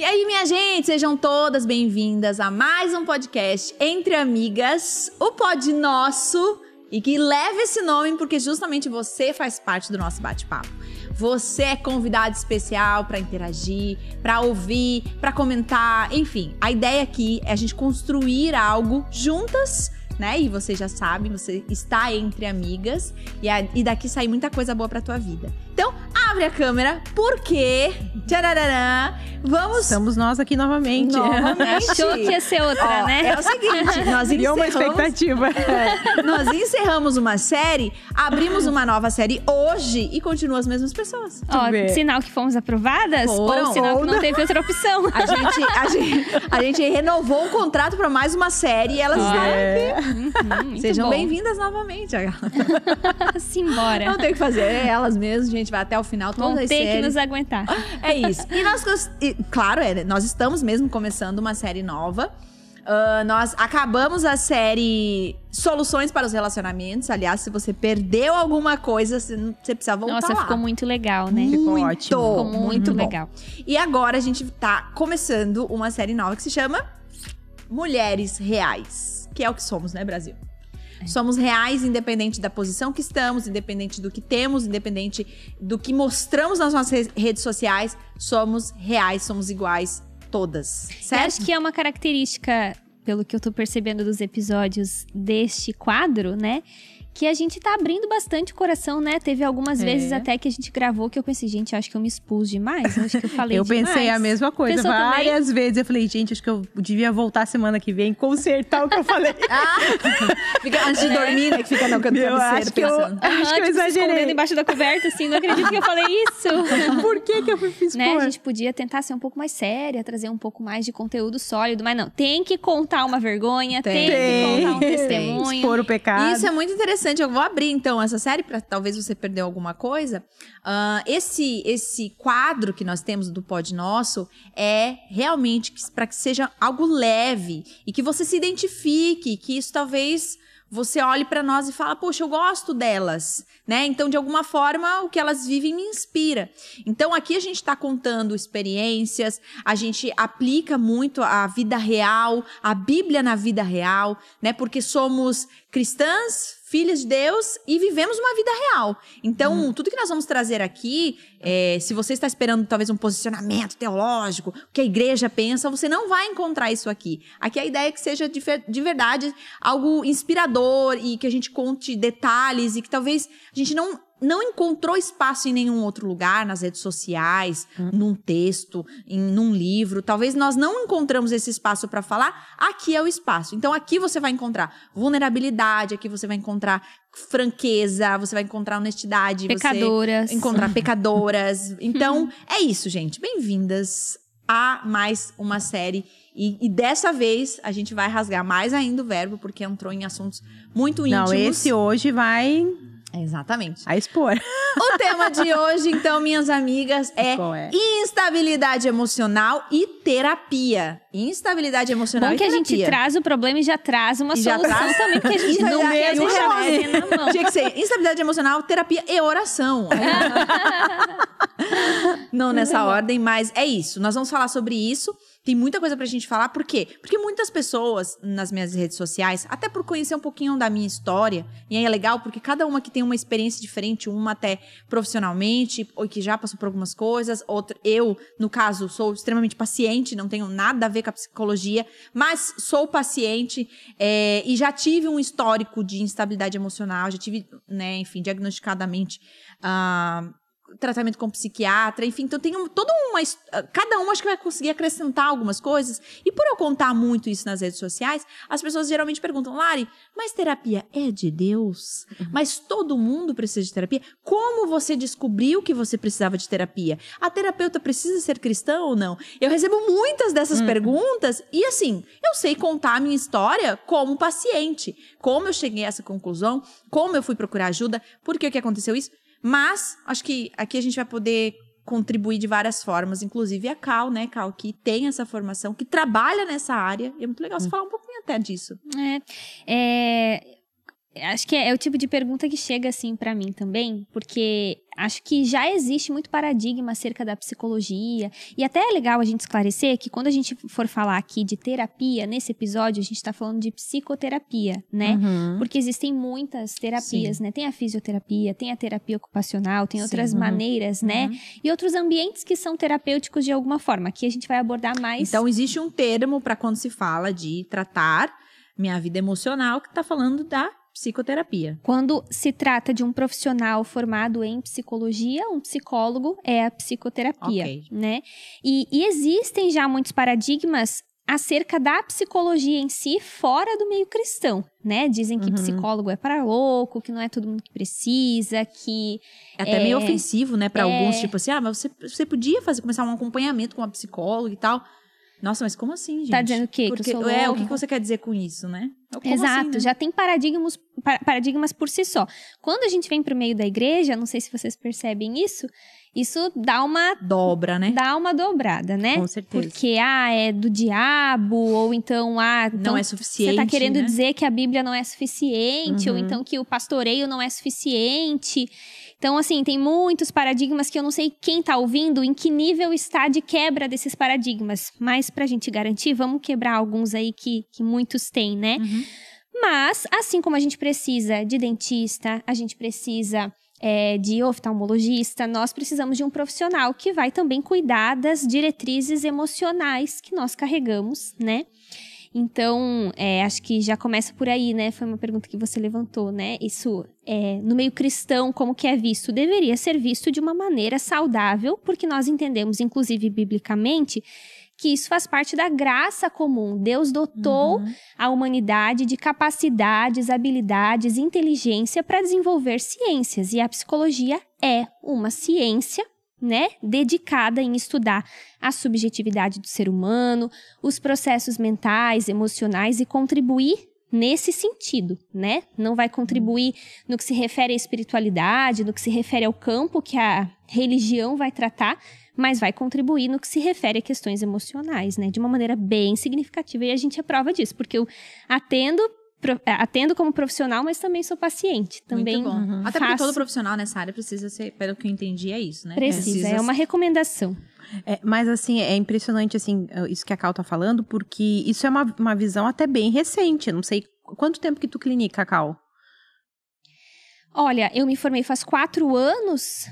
E aí, minha gente, sejam todas bem-vindas a mais um podcast Entre Amigas, o pod nosso, e que leva esse nome porque justamente você faz parte do nosso bate-papo. Você é convidado especial para interagir, para ouvir, para comentar, enfim. A ideia aqui é a gente construir algo juntas né? E você já sabe, você está entre amigas e, a, e daqui sai muita coisa boa pra tua vida. Então, abre a câmera, porque. Tchararã, vamos. Estamos nós aqui novamente. novamente. Achou que ia ser outra, Ó, né? É o seguinte, nós Criou uma encerramos. expectativa. É, nós encerramos uma série, abrimos uma nova série hoje e continuam as mesmas pessoas. Ó, sinal que fomos aprovadas Foram. ou sinal que não teve outra opção. A gente, a gente, a gente renovou o contrato para mais uma série e elas estarão É. Uhum, muito Sejam bem-vindas novamente. Simbora. Não tem o que fazer, é elas mesmas, a gente vai até o final, todas Vão as ter que séries. nos aguentar. É isso. E nós, e, claro, é, nós estamos mesmo começando uma série nova. Ah, nós acabamos a série Soluções para os Relacionamentos. Aliás, se você perdeu alguma coisa, você, precisa voltar Nossa, lá. ficou muito legal, né? Ficou Muito, ótimo. Ficou muito, bom. legal. E agora a gente tá começando uma série nova que se chama Mulheres Reais. Que é o que somos, né, Brasil? Somos reais, independente da posição que estamos, independente do que temos, independente do que mostramos nas nossas re- redes sociais. Somos reais, somos iguais, todas. Eu Certo? acho que é uma característica, pelo que eu tô percebendo dos episódios deste quadro, né? Que a gente tá abrindo bastante o coração, né? Teve algumas É. vezes até que a gente gravou que eu pensei, gente, acho que eu me expus demais. Eu acho que eu falei Eu demais. pensei a mesma coisa Pensou também? várias vezes. Eu falei, gente, acho que eu devia voltar semana que vem consertar o que eu falei. Ah, fica, antes de dormir, né? Que fica no canto do acho que eu- pensando. Acho que eu tipo, exagerei. escondendo embaixo da coberta, assim, não acredito que eu falei isso. Por que que eu fiz né? pôr? A gente podia tentar ser um pouco mais séria, trazer um pouco mais de conteúdo sólido, mas não, tem que contar uma vergonha, tem, Tem. que contar um Tem. testemunho. Expor o pecado. Isso é muito interessante. Eu vou abrir então essa série para talvez você perdeu alguma coisa. Ah, esse esse quadro que nós temos do Pod Nosso é realmente para que seja algo leve e que você se identifique, que isso talvez você olhe para nós e fala, poxa, eu gosto delas, né? Então, de alguma forma, o que elas vivem me inspira. Então, aqui a gente está contando experiências, a gente aplica muito a vida real, a Bíblia na vida real, né? Porque somos cristãs, filhas de Deus e vivemos uma vida real. Então, tudo que nós vamos trazer aqui, é, se você está esperando talvez um posicionamento teológico, o que a igreja pensa, você não vai encontrar isso aqui. Aqui a ideia é que seja de, de verdade algo inspirador e que a gente conte detalhes e que talvez a gente não não encontrou espaço em nenhum outro lugar, nas redes sociais, num texto, em num livro. Talvez nós não encontramos esse espaço para falar. Aqui é o espaço. Então aqui você vai encontrar vulnerabilidade, aqui você vai encontrar franqueza, você vai encontrar honestidade, Pecadoras. encontrar pecadoras. Então é isso, gente. Bem-vindas a mais uma série. E, e dessa vez a gente vai rasgar mais ainda o verbo, porque entrou em assuntos muito íntimos. Não, esse hoje vai Exatamente. a expor. O tema de hoje, então, minhas amigas, é, é? instabilidade emocional e terapia. Instabilidade emocional Bom e que a gente traz o problema e já traz uma E já solução traz- também, porque a gente não na mão. Tinha que ser instabilidade emocional, terapia e oração. Não nessa ordem, mas é isso. Nós vamos falar sobre isso. Tem muita coisa pra gente falar. Por quê? Porque muitas pessoas nas minhas redes sociais, até por conhecer um pouquinho da minha história, e aí é legal porque cada uma que tem uma experiência diferente, uma até profissionalmente, ou que já passou por algumas coisas, outra, eu, no caso, sou extremamente paciente, não tenho nada a ver com a psicologia, mas sou paciente é, e já tive um histórico de instabilidade emocional, já tive, né, enfim, diagnosticadamente. ah, tratamento com psiquiatra, enfim, então tem um, toda uma. Cada um acho que vai conseguir acrescentar algumas coisas. E por eu contar muito isso nas redes sociais, as pessoas geralmente perguntam, Lari, mas terapia é de Deus? Mas todo mundo precisa de terapia? Como você descobriu que você precisava de terapia? A terapeuta precisa ser cristã ou não? Eu recebo muitas dessas perguntas e assim, eu sei contar a minha história como paciente, como eu cheguei a essa conclusão, como eu fui procurar ajuda, por que que aconteceu isso? Mas acho que aqui a gente vai poder contribuir de várias formas, inclusive a Cal, né, Cal, que tem essa formação, que trabalha nessa área. E é muito legal você falar um pouquinho até disso. É, é, acho que é, é o tipo de pergunta que chega assim pra mim também, porque acho que já existe muito paradigma acerca da psicologia. E até é legal a gente esclarecer que quando a gente for falar aqui de terapia, nesse episódio, a gente tá falando de psicoterapia, né? Uhum. Porque existem muitas terapias, né? Tem a fisioterapia, tem a terapia ocupacional, tem outras Sim, uhum. maneiras, né? Uhum. E outros ambientes que são terapêuticos de alguma forma. Aqui a gente vai abordar mais. Então, existe um termo para quando se fala de tratar minha vida emocional, que tá falando da psicoterapia. Quando se trata de um profissional formado em psicologia, um psicólogo é a psicoterapia, Ok. né? E, e existem já muitos paradigmas acerca da psicologia em si fora do meio cristão, né? Dizem que Uhum. psicólogo é para louco, que não é todo mundo que precisa, que É até É. meio ofensivo, né, para É. alguns, tipo assim, ah, mas você, você podia fazer começar um acompanhamento com uma psicóloga e tal. Nossa, mas como assim, gente? Tá dizendo o quê? Que eu Porque, sou é, o louca? que que você quer dizer com isso, né? Como Exato, assim, né? já tem paradigmas, pa- paradigmas por si só. Quando a gente vem pro meio da igreja, não sei se vocês percebem isso, isso dá uma dobra, né? dá uma dobrada, né? Com certeza. Porque, ah, é do diabo, ou então, ah, então Não é você suficiente. tá querendo né? dizer que a Bíblia não é suficiente, ou Uhum. então que o pastoreio não é suficiente. Então, assim, tem muitos paradigmas que eu não sei quem tá ouvindo, em que nível está de quebra desses paradigmas. Mas, pra gente garantir, vamos quebrar alguns aí que, que muitos têm, né? Uhum. Mas, assim como a gente precisa de dentista, a gente precisa é, de oftalmologista, nós precisamos de um profissional que vai também cuidar das diretrizes emocionais que nós carregamos, né? Então, é, acho que já começa por aí, né? Foi uma pergunta que você levantou, né? Isso, é, no meio cristão, como que é visto? Deveria ser visto de uma maneira saudável, porque nós entendemos, inclusive biblicamente, que isso faz parte da graça comum. Deus dotou Uhum. a humanidade de capacidades, habilidades, inteligência para desenvolver ciências. E a psicologia é uma ciência, né, dedicada em estudar a subjetividade do ser humano, os processos mentais, emocionais e contribuir nesse sentido, né? Não vai contribuir no que se refere à espiritualidade, no que se refere ao campo que a religião vai tratar, mas vai contribuir no que se refere a questões emocionais, né? De uma maneira bem significativa. E a gente é prova disso, porque eu atendo, atendo como profissional, mas também sou paciente. Também Muito bom. Uhum. Até porque todo profissional nessa área precisa ser, pelo que eu entendi, é isso, né? precisa. É uma recomendação. É, mas assim, é impressionante assim, isso que a Cal tá falando, porque isso é uma, uma visão até bem recente. Eu Não sei quanto tempo que tu clinica, Cal? Olha, eu me formei faz quatro anos.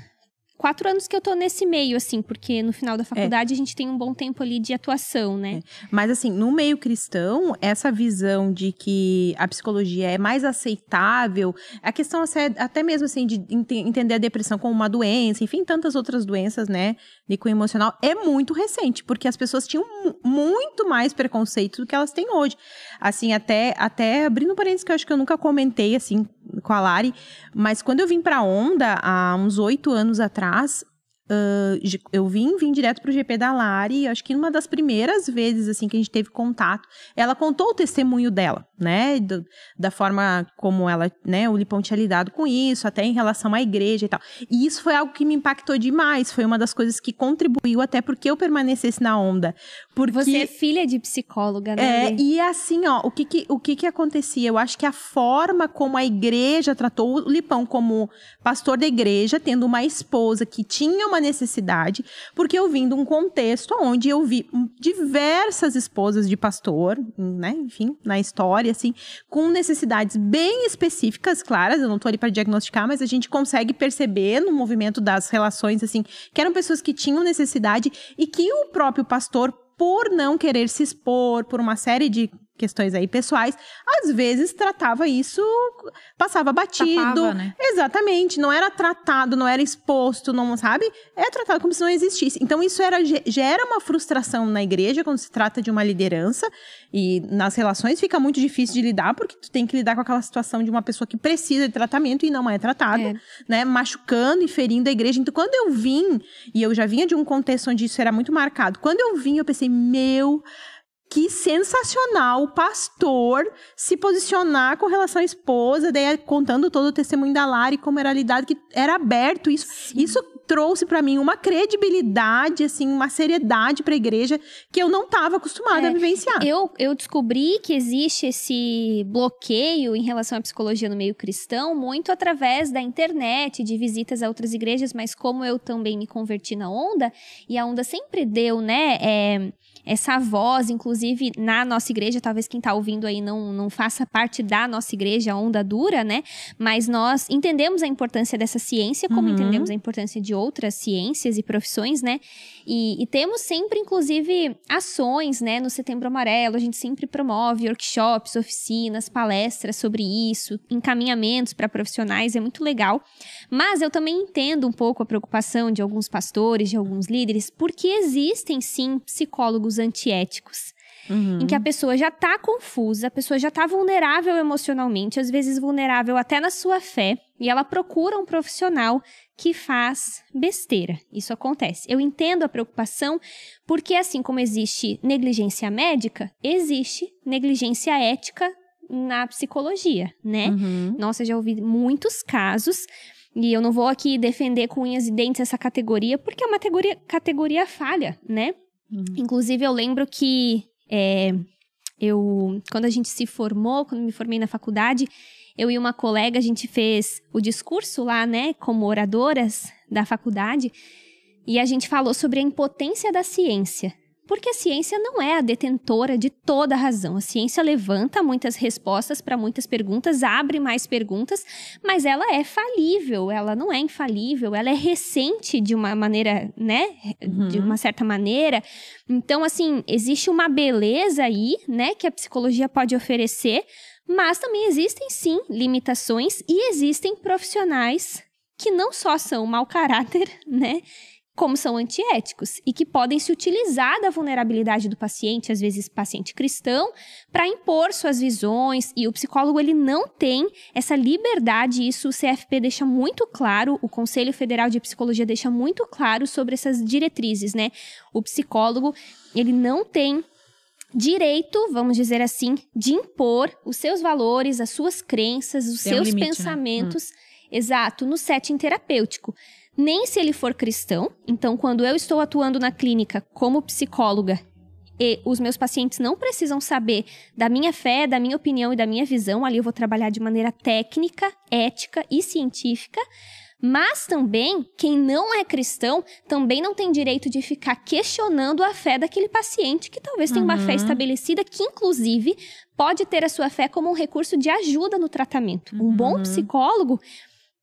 Quatro anos que eu tô nesse meio, assim, porque no final da faculdade a gente tem um bom tempo ali de atuação, né? Mas assim, no meio cristão, essa visão de que a psicologia é mais aceitável, a questão até mesmo assim de ente- entender a depressão como uma doença, enfim, tantas outras doenças, né, de cunho emocional, é muito recente, porque as pessoas tinham mu- muito mais preconceito do que elas têm hoje. Assim, até até abrindo parênteses que eu acho que eu nunca comentei assim com a Lari, mas quando eu vim pra Onda há uns oito anos atrás, de- eu vim, vim direto pro GP da Lari, acho que numa das primeiras vezes, assim, que a gente teve contato, ela contou o testemunho dela, né, do- da forma como ela, né, o Lipão tinha lidado com isso, até em relação à igreja e tal. E isso foi algo que me impactou demais, foi uma das coisas que contribuiu até porque eu permanecesse na onda. Porque... Você é filha de psicóloga, né? É, e assim, ó, o que que, o que que acontecia? Eu acho que a forma como a igreja tratou o Lipão como pastor da igreja, tendo uma esposa que tinha uma necessidade, porque eu vim de um contexto onde eu vi diversas esposas de pastor, né, enfim, na história, assim, com necessidades bem específicas, claras, eu não tô ali para diagnosticar, mas a gente consegue perceber no movimento das relações, assim, que eram pessoas que tinham necessidade e que o próprio pastor por não querer se expor, por uma série de questões aí pessoais, às vezes tratava isso, passava batido. Tapava, né? Exatamente, não era tratado, não era exposto, não sabe? É tratado como se não existisse. Então isso era ge- gera uma frustração na igreja quando se trata de uma liderança e nas relações fica muito difícil de lidar porque tu tem que lidar com aquela situação de uma pessoa que precisa de tratamento e não é tratada É. né, machucando e ferindo a igreja. Então, quando eu vim, e eu já vinha de um contexto onde isso era muito marcado, quando eu vim, eu pensei, meu. Que sensacional o pastor se posicionar com relação à esposa, daí contando todo o testemunho da Lari, como era lidado, que era aberto isso. Isso trouxe para mim uma credibilidade, assim, uma seriedade para a igreja que eu não estava acostumada É, a vivenciar. Eu, eu descobri que existe esse bloqueio em relação à psicologia no meio cristão muito através da internet, de visitas a outras igrejas, mas como eu também me converti na onda, e a onda sempre deu, né, é, essa voz, inclusive na nossa igreja, talvez quem tá ouvindo aí não, não faça parte da nossa igreja, a onda dura, né, mas nós entendemos a importância dessa ciência, como Uhum. entendemos a importância de outras ciências e profissões, né, e, e temos sempre, inclusive, ações, né? No Setembro Amarelo, a gente sempre promove workshops, oficinas, palestras sobre isso, encaminhamentos para profissionais, é muito legal. Mas eu também entendo um pouco a preocupação de alguns pastores, de alguns líderes, porque existem sim psicólogos antiéticos Uhum. em que a pessoa já tá confusa, a pessoa já tá vulnerável emocionalmente, às vezes vulnerável até na sua fé, e ela procura um profissional que faz besteira. Isso acontece. Eu entendo a preocupação, porque assim como existe negligência médica, existe negligência ética na psicologia, né? Uhum. Nossa, já ouvi muitos casos. E eu não vou aqui defender com unhas e dentes essa categoria, porque é uma categoria, categoria falha, né? Uhum. Inclusive, eu lembro que é, eu, quando a gente se formou, quando me formei na faculdade, eu e uma colega, a gente fez o discurso lá, né, como oradoras da faculdade, e a gente falou sobre a impotência da ciência. Porque a ciência não é a detentora de toda a razão. A ciência levanta muitas respostas para muitas perguntas, abre mais perguntas, mas ela é falível, ela não é infalível, ela é recente de uma maneira, né? De Uhum. uma certa maneira. Então, assim, existe uma beleza aí, né, que a psicologia pode oferecer, mas também existem sim limitações e existem profissionais que não só são mau caráter, né? Como são antiéticos e que podem se utilizar da vulnerabilidade do paciente, às vezes paciente cristão, para impor suas visões. E o psicólogo ele não tem essa liberdade. Isso o CFP deixa muito claro, o Conselho Federal de Psicologia deixa muito claro sobre essas diretrizes, né? O psicólogo ele não tem direito, vamos dizer assim, de impor os seus valores, as suas crenças, os Tem um seus limite, né? pensamentos, exato, no setting terapêutico. Nem se ele for cristão. Então, quando eu estou atuando na clínica como psicóloga e os meus pacientes não precisam saber da minha fé, da minha opinião e da minha visão, ali eu vou trabalhar de maneira técnica, ética e científica. Mas também, quem não é cristão também não tem direito de ficar questionando a fé daquele paciente que talvez tenha uma fé Uhum. estabelecida, que inclusive pode ter a sua fé como um recurso de ajuda no tratamento. Um bom Uhum. psicólogo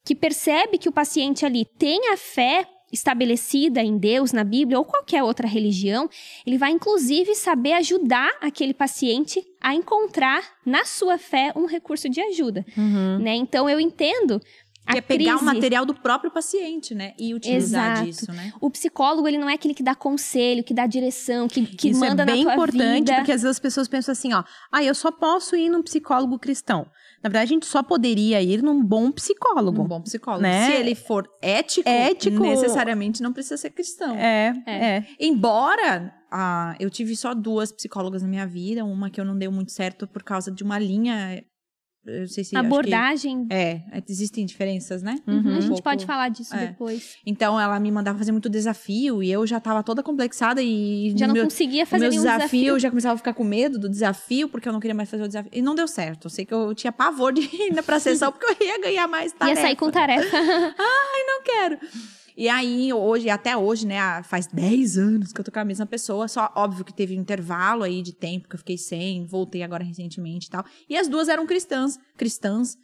que percebe que o paciente ali tem a fé estabelecida em Deus, na Bíblia ou qualquer outra religião, ele vai inclusive saber ajudar aquele paciente a encontrar na sua fé um recurso de ajuda, Uhum. né? Então eu entendo a Que é pegar crise. o material do próprio paciente, né? E utilizar Exato. disso, né? O psicólogo, ele não é aquele que dá conselho, que dá direção, que, que Isso manda é bem na tua importante, vida. porque às vezes as pessoas pensam assim, ó, ah, eu só posso ir num psicólogo cristão. Na verdade, a gente só poderia ir num bom psicólogo. Um bom psicólogo. Né? Se ele for ético, Ético- necessariamente não precisa ser cristão. É, É. é. Embora ah, eu tive só duas psicólogas na minha vida, uma que eu não deu muito certo por causa de uma linha. Eu sei se. acho que- Abordagem. é, existem diferenças, né? Uhum, Uhum. a Um gente pouco- pode falar disso é. depois. Então ela me mandava fazer muito desafio e eu já tava toda complexada e Já não meu, conseguia fazer meu nenhum desafio, desafio. eu já começava a ficar com medo do desafio porque eu não queria mais fazer o desafio e não deu certo. Eu sei que eu tinha pavor de ir pra sessão porque eu ia ganhar mais Ia tarefa. sair com tarefa. não quero. E aí, hoje, até hoje, né? Faz 10 anos que eu tô com a mesma pessoa. Só, óbvio que teve um intervalo aí de tempo que eu fiquei sem, voltei agora recentemente e tal. E as duas eram cristãs. Cristãs.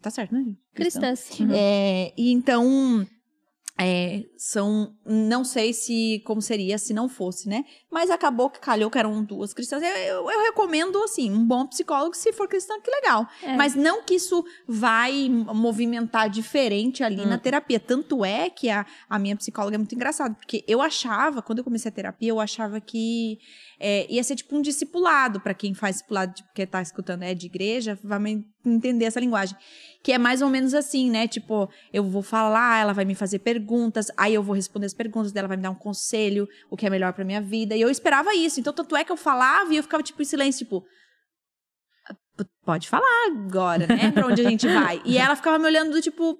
Tá certo, né? Cristãs. É, e então. É, são. Não sei se como seria se não fosse, né? Mas acabou que calhou que eram duas cristãs. Eu, eu- eu recomendo, assim, um bom psicólogo, se for cristão, que legal. É. Mas não que isso vai movimentar diferente ali Hum. na terapia. Tanto é que a, a minha psicóloga é muito engraçada, porque eu achava, quando eu comecei a terapia, eu achava que é, ia ser tipo um discipulado, para quem faz discipulado, tipo, que tá escutando é de igreja, vai entender essa linguagem. Que é mais ou menos assim, né? Tipo, eu vou falar, ela vai me fazer perguntas, aí eu vou responder as perguntas dela, vai me dar um conselho, o que é melhor pra minha vida. E eu esperava isso. Então, tanto é que eu falava e eu ficava, tipo, em silêncio, tipo. "P- Pode falar agora, né? Pra onde a gente vai. E ela ficava me olhando do tipo.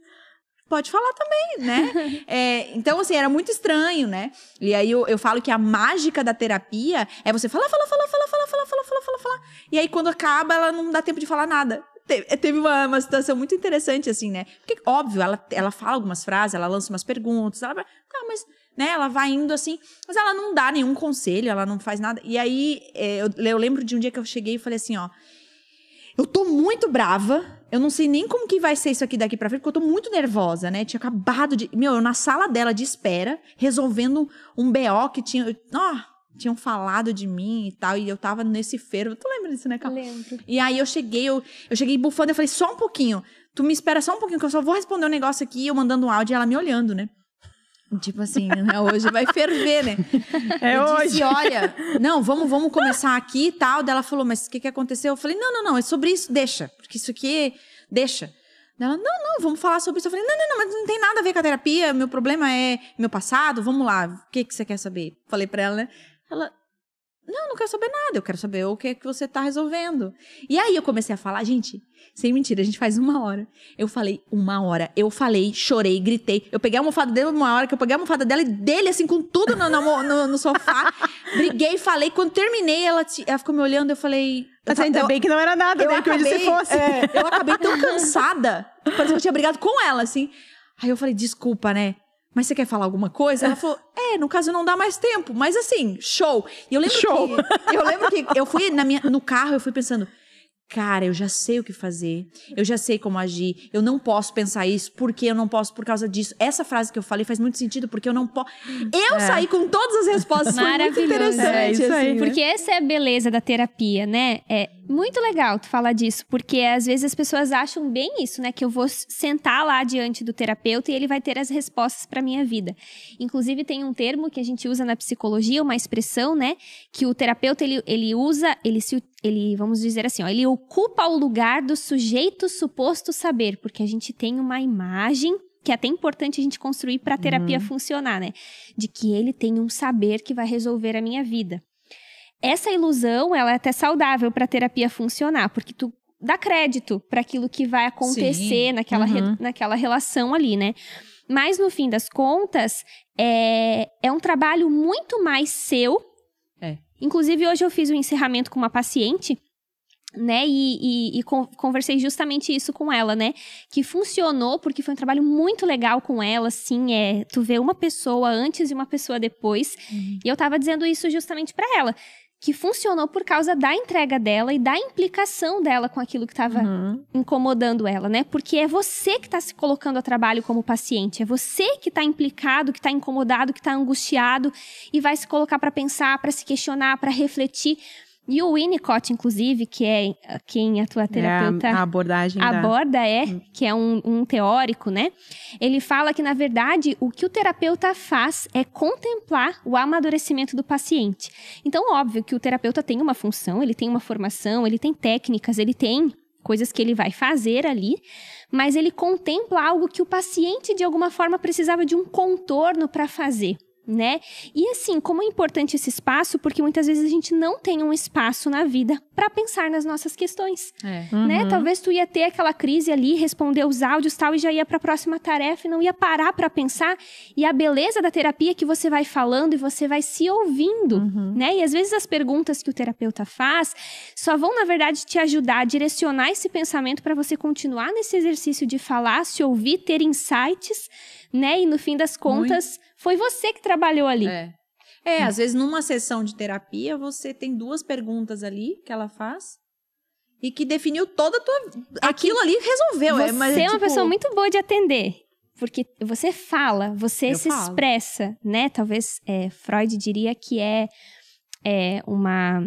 Pode falar também, né? É, então, assim, era muito estranho, né? E aí eu, eu falo que a mágica da terapia é você falar, falar, falar, falar, falar, falar, falar, falar, falar, falar. E aí, quando acaba, ela não dá tempo de falar nada. Te- Teve uma, uma situação muito interessante, assim, né? Porque, óbvio, ela, ela fala algumas frases, ela lança umas perguntas, ela vai, tá, mas, né, ela vai indo assim, mas ela não dá nenhum conselho, ela não faz nada. E aí, é, eu, eu lembro de um dia que eu cheguei e falei assim, ó, eu tô muito brava. Eu não sei nem como que vai ser isso aqui daqui pra frente, porque eu tô muito nervosa, né? Tinha acabado de. Meu, eu na sala dela de espera, resolvendo um BO que tinha. Ó, tinham falado de mim e tal, e eu tava nesse fervo. Tu lembra disso, né, Cal? Lembro. E aí eu cheguei, eu, eu cheguei bufando, eu falei, só um pouquinho. Tu me espera só um pouquinho, que eu só vou responder um negócio aqui, eu mandando um áudio e ela me olhando, né? Tipo assim, né? hoje vai ferver, né? É eu hoje. disse, olha, não, vamos, vamos começar aqui e tal. Daí ela falou, mas o que, que aconteceu? Eu falei, não, não, não, é sobre isso, deixa. Porque isso aqui, deixa. Daí Ela, não, não, vamos falar sobre isso. Eu falei, não, não, não, mas não tem nada a ver com a terapia. Meu problema é meu passado, vamos lá. O que, que você quer saber? Falei pra ela, né? Ela, não, não quero saber nada. Eu quero saber o que é que você tá resolvendo. E aí eu comecei a falar, gente, sem mentira, a gente faz uma hora. Eu falei uma hora. Eu falei, chorei, gritei. Eu peguei a almofada dele uma hora, que eu peguei a almofada dela e dele, assim, com tudo no, no, no- no sofá. Briguei, falei. Quando terminei, ela, ela ficou me olhando, eu falei. Mas eu, ainda eu, bem que não era nada, eu né? Que hoje se acabei, fosse. é, eu acabei tão cansada. Parecia que eu tinha brigado com ela, assim. Aí eu falei, desculpa, né? Mas você quer falar alguma coisa? Ela falou, é, no caso não dá mais tempo. Mas assim, show. E eu lembro Show. que. Eu lembro que eu fui na minha, no carro, eu fui pensando. Cara, eu já sei o que fazer. Eu já sei como agir. Eu não posso pensar isso porque eu não posso por causa disso. Essa frase que eu falei faz muito sentido porque eu não posso. Eu saí com todas as respostas. Foi muito Maravilhoso. interessante. É isso aí. assim, né? Porque essa é a beleza da terapia, né? É muito legal tu falar disso, porque às vezes as pessoas acham bem isso, né? Que eu vou sentar lá diante do terapeuta e ele vai ter as respostas para minha vida. Inclusive tem um termo que a gente usa na psicologia, uma expressão, né? Que o terapeuta ele, ele usa, ele se ele, vamos dizer assim, ó, ele ocupa o lugar do sujeito suposto saber, porque a gente tem uma imagem que é até importante a gente construir para a terapia funcionar, né? De que ele tem um saber que vai resolver a minha vida essa ilusão ela é até saudável para a terapia funcionar, porque tu dá crédito para aquilo que vai acontecer Sim. naquela, re- Uhum. naquela relação ali, né? Mas no fim das contas, é, é um trabalho muito mais seu. É. Inclusive, hoje eu fiz um encerramento com uma paciente. Né, e, e- e con- conversei justamente isso com ela, né? Que funcionou porque foi um trabalho muito legal com ela, assim, é. Tu vê uma pessoa antes e uma pessoa depois. Uhum. E eu tava dizendo isso justamente pra ela. Que funcionou por causa da entrega dela e da implicação dela com aquilo que tava Uhum. incomodando ela, né? Porque é você que tá se colocando a trabalho como paciente, é você que tá implicado, que tá incomodado, que tá angustiado e vai se colocar pra pensar, pra se questionar, pra refletir. E o Winnicott, inclusive, que é uh, quem a tua terapeuta É a, abordagem da... aborda é, que é um, um teórico, né? Ele fala que, na verdade, o que o terapeuta faz é contemplar o amadurecimento do paciente. Então, óbvio que o terapeuta tem uma função, ele tem uma formação, ele tem técnicas, ele tem coisas que ele vai fazer ali, mas ele contempla algo que o paciente, de alguma forma, precisava de um contorno para fazer. Né? E assim, como é importante esse espaço, porque muitas vezes a gente não tem um espaço na vida para pensar nas nossas questões É. né? Uhum. Talvez tu ia ter aquela crise ali, responder os áudios tal e já ia para a próxima tarefa e não ia parar para pensar. E a beleza da terapia é que você vai falando e você vai se ouvindo, Uhum. né? E às vezes as perguntas que o terapeuta faz só vão na verdade te ajudar a direcionar esse pensamento para você continuar nesse exercício de falar, se ouvir, ter insights, né? E no fim das contas, foi você que trabalhou ali. É. É, às vezes numa sessão de terapia você tem duas perguntas ali que ela faz e que definiu toda a tua. Aquilo ali resolveu. Você é, mas, é uma tipo, pessoa muito boa de atender. Porque você fala, você Eu se falo. expressa, né? Talvez é, Freud diria que é, é uma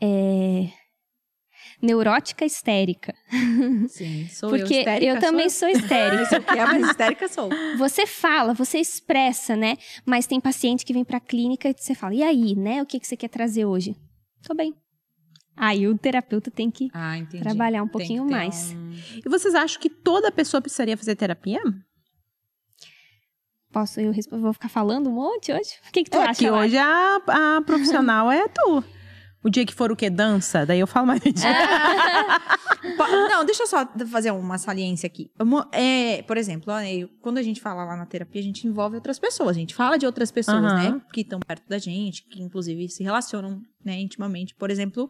é, neurótica histérica. Sim, sou porque eu. Histérica, eu também sou sou histérica. Que é, mas histérica sou. Você fala, você expressa, né? Mas tem paciente que vem pra clínica e você fala, e aí, né? O que, que você quer trazer hoje? Tô bem. Aí o terapeuta tem que Ah, trabalhar um Tem pouquinho mais. um- E vocês acham que toda pessoa precisaria fazer terapia? Posso eu vou ficar falando um monte hoje? O que, que tu É acha? que hoje a, a profissional é tu. O dia que for o quê? Dança? Daí eu falo mais. Po- Não, deixa eu só fazer uma saliência aqui. É, por exemplo, quando a gente fala lá na terapia, a gente envolve outras pessoas. A gente fala de outras pessoas, Aham. né? Que estão perto da gente, que inclusive se relacionam, né, intimamente. Por exemplo,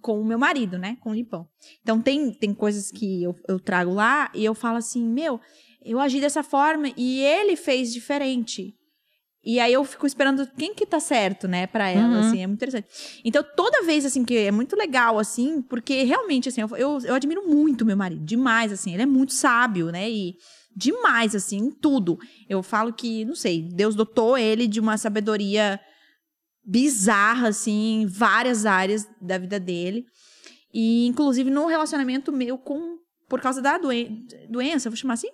com o meu marido, né? Com o Lipão. Então, tem, tem coisas que eu, eu trago lá e eu falo assim, meu, eu agi dessa forma e ele fez diferente. E aí eu fico esperando quem que tá certo, né, pra ela, Uhum. assim, é muito interessante. Então, toda vez, assim, que é muito legal, assim, porque realmente, assim, eu, eu, eu admiro muito meu marido, demais, assim, ele é muito sábio, né, e demais, assim, em tudo. Eu falo que, não sei, Deus dotou ele de uma sabedoria bizarra, assim, em várias áreas da vida dele. E, inclusive, no relacionamento meu com, por causa da doen doença, vou chamar assim?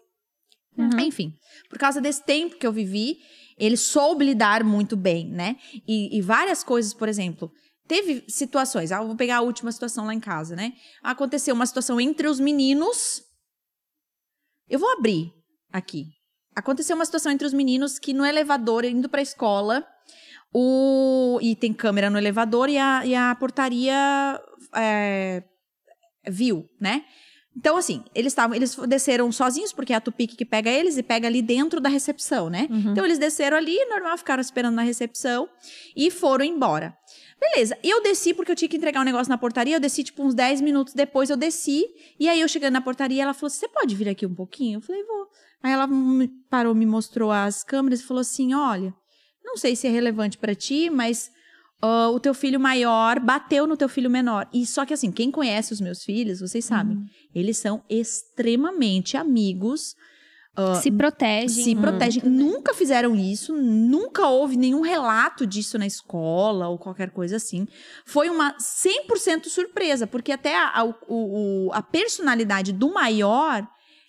Uhum. Enfim, por causa desse tempo que eu vivi, ele soube lidar muito bem, né? E, e várias coisas, por exemplo, teve situações. Ah, vou pegar a última situação lá em casa, né? Aconteceu uma situação entre os meninos. Eu vou abrir aqui. Aconteceu uma situação entre os meninos que no elevador, indo pra escola, o... e tem câmera no elevador e a, e a portaria é, viu, né? Então, assim, eles estavam, eles desceram sozinhos, porque é a Tupic que pega eles e pega ali dentro da recepção, né? Uhum. Então, eles desceram ali, normal, ficaram esperando na recepção e foram embora. Beleza, eu desci porque eu tinha que entregar um negócio na portaria, eu desci tipo uns 10 minutos depois, eu desci, e aí eu chegando na portaria, ela falou, você pode vir aqui um pouquinho? Eu falei, vou. Aí ela me parou, me mostrou as câmeras e falou assim, olha, não sei se é relevante pra ti, mas ah, o teu filho maior bateu no teu filho menor. E só que assim, quem conhece os meus filhos, vocês sabem, eles são extremamente amigos, Se protege. se protegem. Nunca fizeram isso, nunca houve nenhum relato disso na escola ou qualquer coisa assim. Foi uma 100% surpresa, porque até a, a, o- a personalidade do maior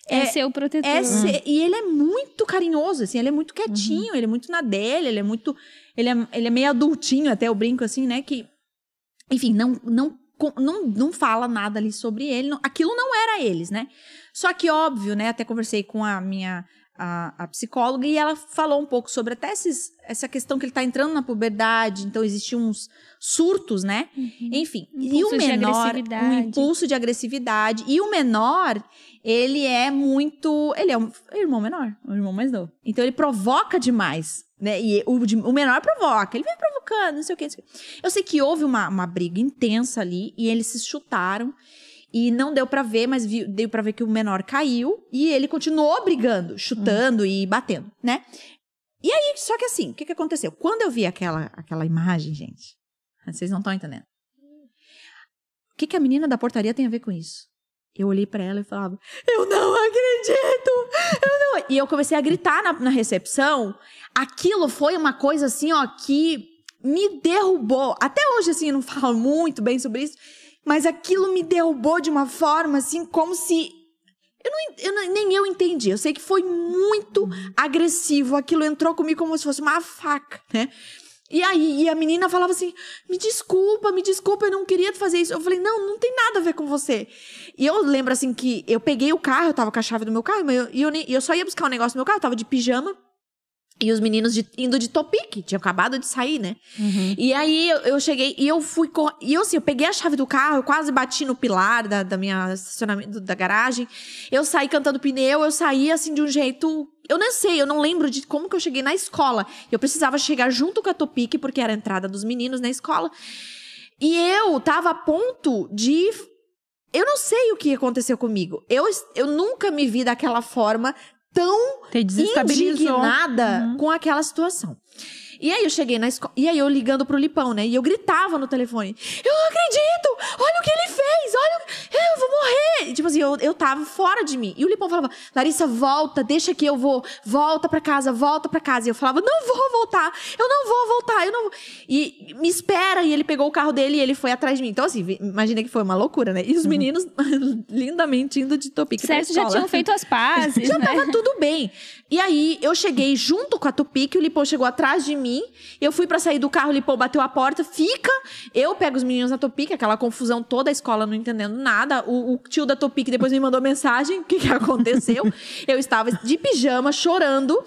É, é- seu protetor. é ser- e ele é muito carinhoso, assim, ele é muito quietinho, ele é muito na dele, ele é muito. Ele é, ele é meio adultinho, até eu brinco assim, né? Que. Enfim, não, não, não, não fala nada ali sobre ele. não- aquilo não era eles, né? Só que, óbvio, né? Até conversei com a minha a, a psicóloga e ela falou um pouco sobre até esses, essa questão que ele tá entrando na puberdade, então existiam uns surtos, né? Enfim, e o menor, agressividade. um impulso de agressividade. E o menor, ele é muito. Ele é um irmão menor, um irmão mais novo. Então ele provoca demais. Né? E o, o menor provoca, ele vem provocando, não sei o quê. Eu sei que houve uma, uma briga intensa ali e eles se chutaram. E não deu pra ver, mas deu pra ver que o menor caiu e ele continuou brigando, chutando e batendo, né? E aí, só que assim, o que, que aconteceu? Quando eu vi aquela, aquela imagem, gente, vocês não estão entendendo. O que, que a menina da portaria tem a ver com isso? Eu olhei pra ela e falava: Eu não acredito! Eu não. E eu comecei a gritar na, na recepção. Aquilo foi uma coisa assim, ó, que me derrubou. Até hoje, assim, eu não falo muito bem sobre isso, mas aquilo me derrubou de uma forma, assim, como se. Eu não, eu nem eu entendi. Eu sei que foi muito agressivo. Aquilo entrou comigo como se fosse uma faca, né? E aí, e a menina falava assim: me desculpa, me desculpa, eu não queria fazer isso. Eu falei: não, não tem nada a ver com você. E eu lembro assim que eu peguei o carro, eu tava com a chave do meu carro, eu, e eu, nem- eu só ia buscar um negócio no meu carro, eu tava de pijama. E os meninos de- indo de topique, tinham acabado de sair, né? E aí eu, eu cheguei e eu fui. cor- E eu assim, eu peguei a chave do carro, eu quase bati no pilar da, da minha estacionamento da garagem. Eu saí cantando pneu, eu saí assim de um jeito. Eu nem sei, eu não lembro de como que eu cheguei na escola. Eu precisava chegar junto com a Topic, porque era a entrada dos meninos na escola. E eu tava a ponto de. Eu não sei o que aconteceu comigo. Eu, eu nunca me vi daquela forma tão indignada com aquela situação. E aí eu cheguei na escola. E aí eu ligando pro Lipão, né? E eu gritava no telefone: Eu não acredito! Olha o que ele fez! Olha, o- eu vou morrer! E, tipo assim, eu, eu tava fora de mim. E o Lipão falava: Larissa, volta, deixa que eu vou, volta pra casa, volta pra casa. E eu falava: Não vou voltar, eu não vou voltar, eu não vou. E me espera. E ele pegou o carro dele e ele foi atrás de mim. Então, assim, imagina que foi uma loucura, né? E os meninos lindamente indo de pra Certo, já tinham feito as pazes, Já né? tava tudo bem. E aí, eu cheguei junto com a Tupic, o Lipão chegou atrás de mim. Eu fui pra sair do carro, o Lipão bateu a porta, fica. Eu pego os meninos na Tupic, aquela confusão toda, a escola não entendendo nada. O, o tio da Tupic depois me mandou mensagem, o que que aconteceu. eu estava de pijama, chorando.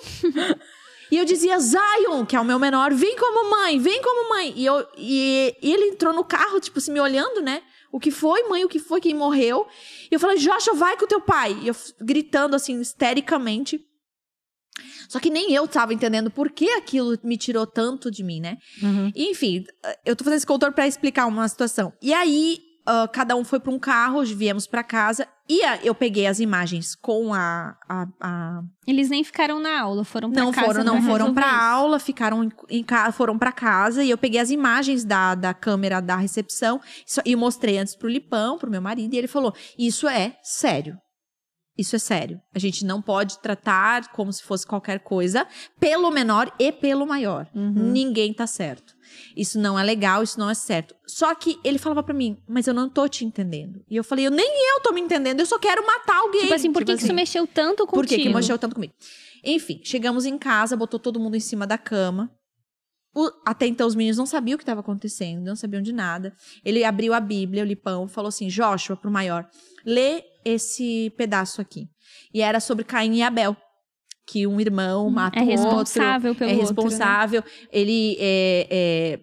E eu dizia, Zion, que é o meu menor, vem como mãe, vem como mãe. E, eu, e, e ele entrou no carro, tipo assim, me olhando, né? O que foi, mãe? O que foi? Quem morreu? E eu falei, Joshua, vai com o teu pai. E eu gritando assim, histericamente. Só que nem eu tava entendendo por que aquilo me tirou tanto de mim, né? Uhum. Enfim, eu tô fazendo esse contorno pra explicar uma situação. E aí, ah, cada um foi pra um carro, viemos pra casa. E a- eu peguei as imagens com a- a- a Eles nem ficaram na aula, foram pra não casa foram, não foram isso. aula, ficaram em, em foram para casa e eu peguei as imagens da, da câmera da recepção e mostrei antes pro Lipão, pro meu marido, e ele falou: "Isso é sério. Isso é sério. A gente não pode tratar como se fosse qualquer coisa pelo menor e pelo maior. Uhum. Ninguém tá certo. Isso não é legal, isso não é certo. Só que ele falava pra mim: "Mas eu não tô te entendendo". E eu falei: "Eu nem eu tô me entendendo, eu só quero matar alguém". Tipo assim, por que, que isso mexeu tanto contigo? Por que, que mexeu tanto comigo? Enfim, chegamos em casa, botou todo mundo em cima da cama. O- até então, os meninos não sabiam o que estava acontecendo, não sabiam de nada. Ele abriu a Bíblia, o Lipão, falou assim: Joshua, pro maior, lê esse pedaço aqui. E era sobre Caim e Abel. Que um irmão mata É o outro. responsável pelo É outro, né? responsável. Ele é, é,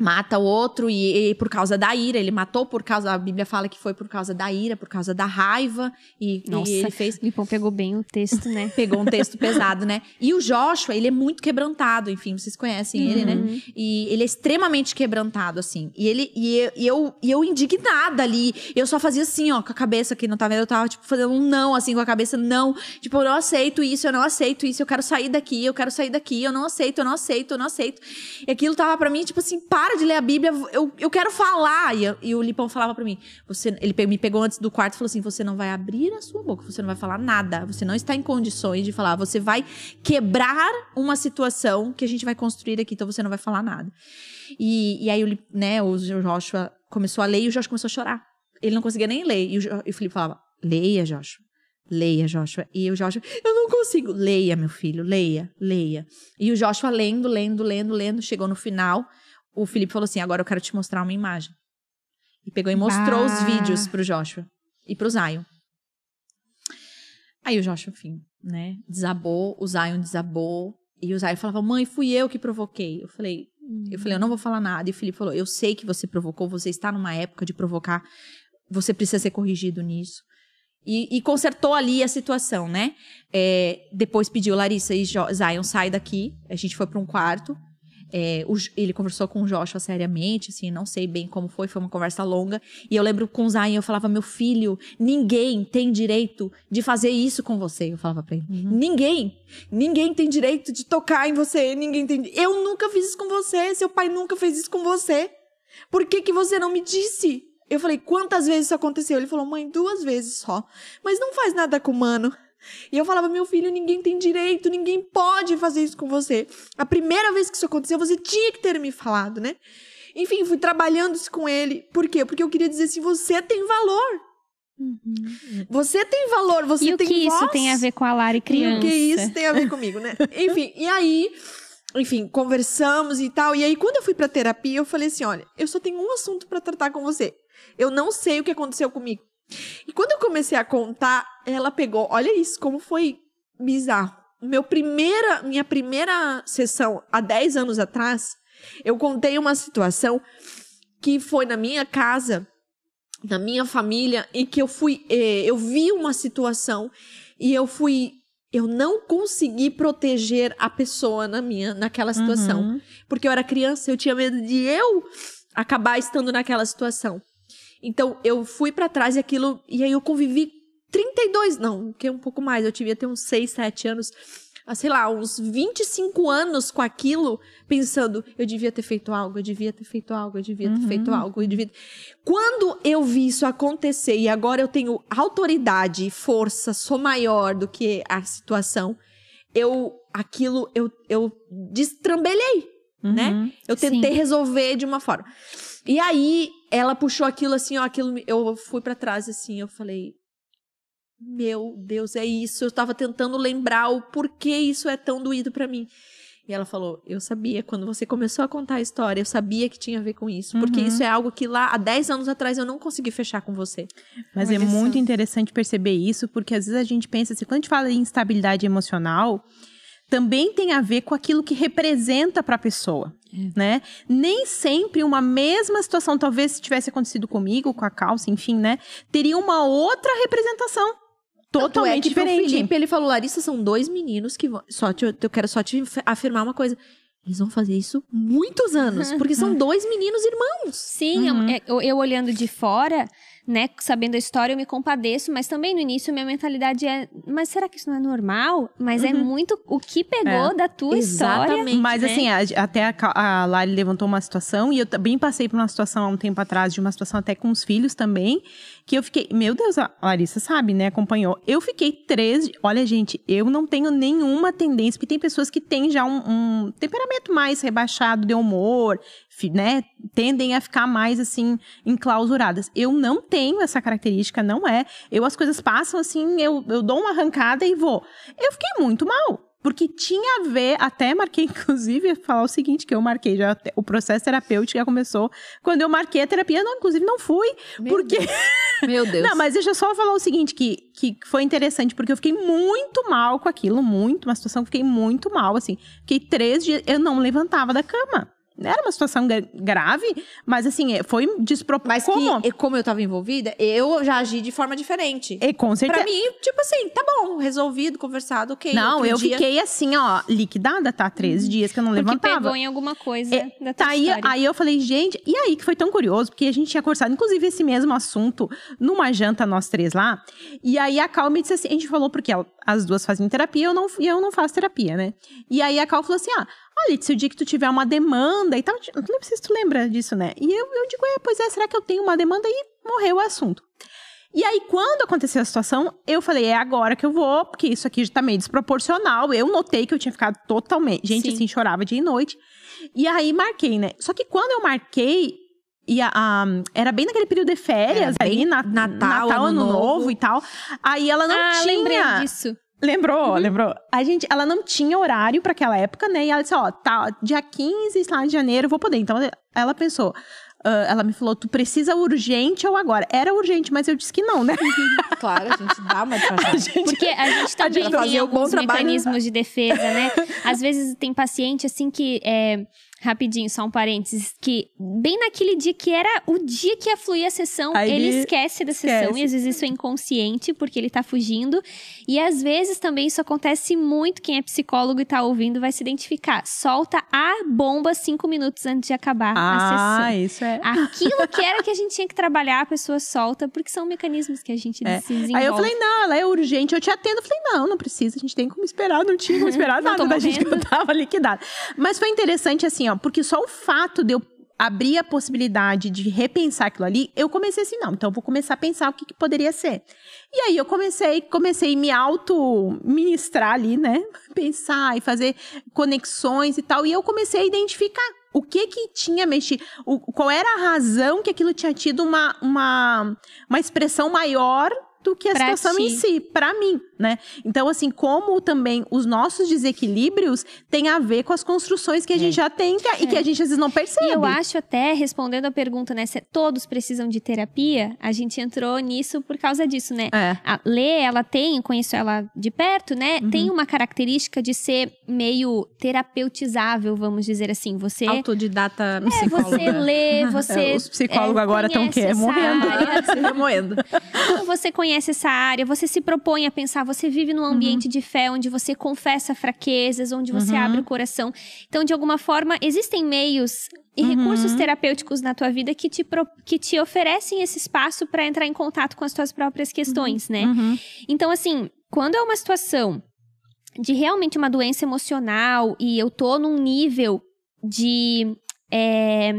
mata o outro e, e por causa da ira. Ele matou por causa. A Bíblia fala que foi por causa da ira, por causa da raiva. E, e Nossa. ele fez. Lipão pegou bem o texto, né? Pegou um texto pesado, né? E o Joshua, ele é muito quebrantado, enfim, vocês conhecem ele, Uhum. né? E ele é extremamente quebrantado, assim. E ele e eu, e eu, e eu indignada ali. Eu só fazia assim, ó, com a cabeça que não tá vendo, eu tava, tipo, fazendo um não, assim, com a cabeça, não. Tipo, eu não aceito isso, eu não aceito isso, eu quero sair daqui, eu quero sair daqui, eu não aceito, eu não aceito, eu não aceito. E aquilo tava pra mim, tipo assim, para de ler a Bíblia, eu, eu quero falar. E, e o Lipão falava pra mim, você, ele me pegou antes do quarto e falou assim: você não vai abrir a sua boca, você não vai falar nada, você não está em condições de falar, você vai quebrar uma situação que a gente vai construir aqui, então você não vai falar nada. E, e aí, o, né, o Joshua começou a ler e o Joshua começou a chorar. Ele não conseguia nem ler. E o, e o Felipe falava: leia, Joshua. Leia, Joshua. E o Joshua, eu não consigo. Leia, meu filho, leia, leia. E o Joshua lendo, lendo, lendo, lendo, chegou no final. O Felipe falou assim: agora eu quero te mostrar uma imagem. E pegou e mostrou os Bah. vídeos pro Joshua e pro Zion. Aí o Joshua, enfim, né, desabou, o Zion desabou. E o Zion falava: mãe, fui eu que provoquei. Eu falei: eu falei, eu não vou falar nada. E o Felipe falou: eu sei que você provocou, você está numa época de provocar, você precisa ser corrigido nisso. E, e consertou ali a situação, né? É, depois pediu Larissa e jo Zion, sai daqui. A gente foi para um quarto. É, o ele conversou com o Joshua seriamente, assim, não sei bem como foi, foi uma conversa longa. E eu lembro com o Zion, eu falava, meu filho, ninguém tem direito de fazer isso com você. Eu falava pra ele, ninguém, ninguém tem direito de tocar em você, ninguém tem. Eu nunca fiz isso com você, seu pai nunca fez isso com você. Por que que você não me disse? Eu falei, quantas vezes isso aconteceu? Ele falou, mãe, duas vezes só. Mas não faz nada com o mano. E eu falava, meu filho, ninguém tem direito, ninguém pode fazer isso com você. A primeira vez que isso aconteceu, você tinha que ter me falado, né? Enfim, fui trabalhando isso com ele. Por quê? Porque eu queria dizer assim, você tem valor. Você tem valor, você e o tem que isso voz. tem a ver com a Lari E criança? o que isso tem a ver comigo, né? Enfim, e aí, enfim, conversamos e tal. E aí, quando eu fui pra terapia, eu falei assim: olha, eu só tenho um assunto pra tratar com você. Eu não sei o que aconteceu comigo. E quando eu comecei a contar, ela pegou, olha isso, como foi bizarro. Meu primeira, minha primeira sessão, há 10 anos atrás, eu contei uma situação que foi na minha casa, na minha família, em que eu fui, eh, eu vi uma situação e eu fui, eu não consegui proteger a pessoa na minha, naquela situação, Uhum. porque eu era criança, eu tinha medo de eu acabar estando naquela situação. Então eu fui pra trás e aquilo, e aí eu convivi 32, não, que é um pouco mais, eu devia ter uns 6, 7 anos, ah, sei lá, uns 25 anos com aquilo, pensando, eu devia ter feito algo, eu devia ter feito algo, eu devia ter Uhum. feito algo, eu devia. Quando eu vi isso acontecer e agora eu tenho autoridade e força, sou maior do que a situação, eu, aquilo, eu, eu destrambelhei, né? Uhum. Eu tentei resolver de uma forma. E aí, ela puxou aquilo assim, ó, aquilo, eu fui pra trás assim, eu falei, meu Deus, é isso. Eu tava tentando lembrar o porquê isso é tão doído pra mim. E ela falou: Eu sabia, quando você começou a contar a história, eu sabia que tinha a ver com isso. Porque Uhum. isso é algo que lá, há 10 anos atrás, eu não consegui fechar com você. Mas Uma é lição. muito interessante perceber isso, porque às vezes a gente pensa assim, quando a gente fala em instabilidade emocional, também tem a ver com aquilo que representa para a pessoa, né? Nem sempre uma mesma situação, talvez se tivesse acontecido comigo, com a calça, enfim, né? Teria uma outra representação. Totalmente é que pro diferente. Felipe, ele falou, Larissa, são dois meninos que vão... Só te, eu quero só te afirmar uma coisa. Eles vão fazer isso muitos anos, porque são dois meninos irmãos. Sim, Uhum. é, eu, eu olhando de fora, né, sabendo a história, eu me compadeço, mas também no início minha mentalidade é, mas será que isso não é normal? Mas é muito o que pegou da tua história. Exatamente. Mas né? assim, a- até a, a Lari levantou uma situação, e eu também passei por uma situação há um tempo atrás, de uma situação até com os filhos também, que eu fiquei, meu Deus, a Larissa sabe, né, acompanhou. Eu fiquei três, olha gente, eu não tenho nenhuma tendência, porque tem pessoas que têm já um, um temperamento mais rebaixado de humor, né, tendem a ficar mais assim, enclausuradas. Eu não tenho essa característica, não é. Eu, as coisas passam assim, eu, eu dou uma arrancada e vou. Eu fiquei muito mal. Porque tinha a ver, até marquei, inclusive, falar o seguinte, que eu marquei já, o processo terapêutico já começou. Quando eu marquei a terapia, não, inclusive não fui. Meu porque. Meu Deus. Não, mas deixa eu só falar o seguinte, que, que foi interessante, porque eu fiquei muito mal com aquilo, muito, uma situação que fiquei muito mal, assim. Fiquei três dias, eu não levantava da cama. Era uma situação gra- grave, mas assim, é, foi Mas desproporcional. Como? que, e como eu tava envolvida, eu já agi de forma diferente. E, com certeza. Pra mim, tipo assim, tá bom, resolvido, conversado, ok. Não, outro eu dia- fiquei assim, ó, liquidada, tá? Três dias que eu não Porque levantava. pegou em alguma coisa É, da tua Tá aí, aí eu falei, gente, e aí que foi tão curioso, porque a gente tinha conversado, inclusive, esse mesmo assunto numa janta, nós três lá. E aí a Cal me disse assim: a gente falou porque ela- as duas fazem terapia eu não, e eu não faço terapia, né? E aí a Cal falou assim: ah, olha, se o dia que tu tiver uma demanda e tal, não sei se tu lembra disso, né? E eu, eu digo, é, pois é, será que eu tenho uma demanda? E morreu o assunto. E aí, quando aconteceu a situação, eu falei, é agora que eu vou, porque isso aqui já tá meio desproporcional. Eu notei que eu tinha ficado totalmente. Gente, Sim. assim, chorava dia e noite. E aí marquei, né? Só que quando eu marquei, e a, a- era bem naquele período de férias, Era bem na, Natal, ano, Ano novo. Novo e tal. Aí ela não ah, tinha. lembrei disso. Lembrou, lembrou. A gente, ela não tinha horário pra aquela época, né? E ela disse, ó, tá, dia 15 lá de janeiro vou poder. Então ela pensou, ah, ela me falou, tu precisa urgente ou agora? Era urgente, mas eu disse que não, né? Claro, a gente dá uma A gente- Porque a gente também gente tem alguns trabalho. mecanismos de defesa, né? Às vezes tem paciente assim que é, Rapidinho, só um parênteses, que bem naquele dia que era o dia que ia fluir a sessão, Aí ele esquece da esquece. sessão, e às vezes isso é inconsciente, porque ele tá fugindo. E às vezes também isso acontece muito, quem é psicólogo e tá ouvindo vai se identificar. Solta a bomba cinco minutos antes de acabar a Ah, sessão. isso é. Aquilo que era que a gente tinha que trabalhar, a pessoa solta, porque são mecanismos que a gente É. se desenvolve. Aí eu falei, não, ela é urgente, eu te atendo. Eu falei, não, não precisa, a gente tem como esperar, não tinha como esperar Não nada da gente que eu tava liquidada. Mas foi interessante assim, ó, porque só o fato de eu abrir a possibilidade de repensar aquilo ali, eu comecei assim, não, então eu vou começar a pensar o que, que poderia ser. E aí eu comecei, comecei a me auto-ministrar ali, né? Pensar e fazer conexões e tal, e eu comecei a identificar o que que tinha mexido, o- qual era a razão que aquilo tinha tido uma, uma, uma expressão maior do que a Pra situação ti. em si, pra mim, né? Então, assim, como também os nossos desequilíbrios têm a ver com as construções que a gente já tem que- e que a gente às vezes não percebe. E eu acho até, respondendo a pergunta, né, se todos precisam de terapia, a gente entrou nisso por causa disso, né? É. A Lê, ela tem, eu conheço ela de perto, né? Uhum. Tem uma característica de ser meio terapeutizável, vamos dizer assim. Você Autodidata é, psicóloga. você lê, você É, os psicólogos é, agora estão conhece essa morrendo. área. Se remoendo. Então, você conhece essa área, você se propõe a pensar, você vive num ambiente de fé onde você confessa fraquezas, onde você Uhum. abre o coração. Então, de alguma forma, existem meios e Uhum. recursos terapêuticos na tua vida que te, que te oferecem esse espaço para entrar em contato com as tuas próprias questões, né? Uhum. Então, assim, quando é uma situação de realmente uma doença emocional e eu tô num nível de é,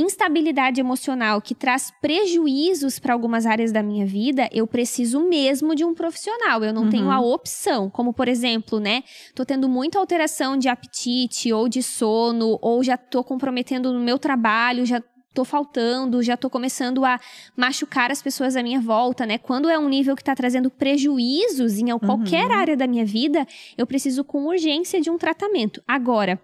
instabilidade emocional que traz prejuízos para algumas áreas da minha vida, eu preciso mesmo de um profissional. Eu não Uhum. tenho a opção. Como, por exemplo, né? Tô tendo muita alteração de apetite ou de sono, ou já tô comprometendo no meu trabalho, já tô faltando, já tô começando a machucar as pessoas à minha volta, né? Quando é um nível que tá trazendo prejuízos em qualquer área da minha vida, eu preciso com urgência de um tratamento. Agora,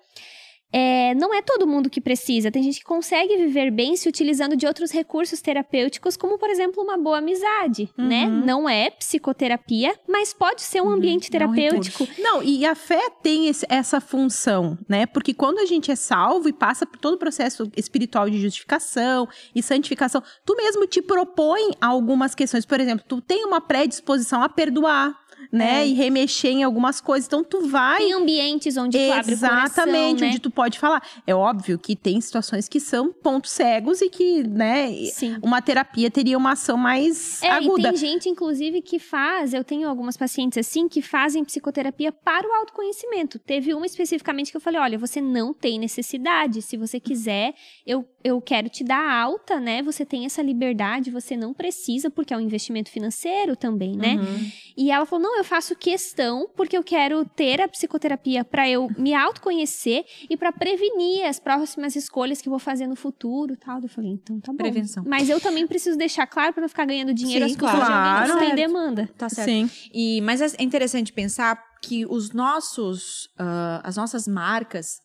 é, não é todo mundo que precisa. Tem gente que consegue viver bem se utilizando de outros recursos terapêuticos, como, por exemplo, uma boa amizade, né? Uhum. Não é psicoterapia, mas pode ser um ambiente não em terapêutico. Não, e a fé tem esse- essa função, né? Porque quando a gente é salvo e passa por todo o processo espiritual de justificação e santificação, tu mesmo te propõe algumas questões. Por exemplo, tu tem uma predisposição a perdoar, né? É. E remexer em algumas coisas. Então, tu vai. Tem ambientes onde tu abre o Exatamente, né? onde tu pode falar. É óbvio que tem situações que são pontos cegos e que, né, Sim. uma terapia teria uma ação mais É, aguda. e tem gente, inclusive, que faz, eu tenho algumas pacientes assim, que fazem psicoterapia para o autoconhecimento. Teve uma especificamente que eu falei, olha, você não tem necessidade, se você quiser, eu, eu quero te dar alta, né? Você tem essa liberdade, você não precisa, porque é um investimento financeiro também, né? Uhum. E ela falou, não, eu faço questão, porque eu quero ter a psicoterapia para eu me autoconhecer e para prevenir as próximas escolhas que eu vou fazer no futuro, tal. Eu falei, então tá bom. Prevenção. Mas eu também preciso deixar claro para não ficar ganhando dinheiro Sim, às custas de alguém que claro. tem demanda. Tá certo. Sim. E, mas é interessante pensar que os nossos, ah, as nossas marcas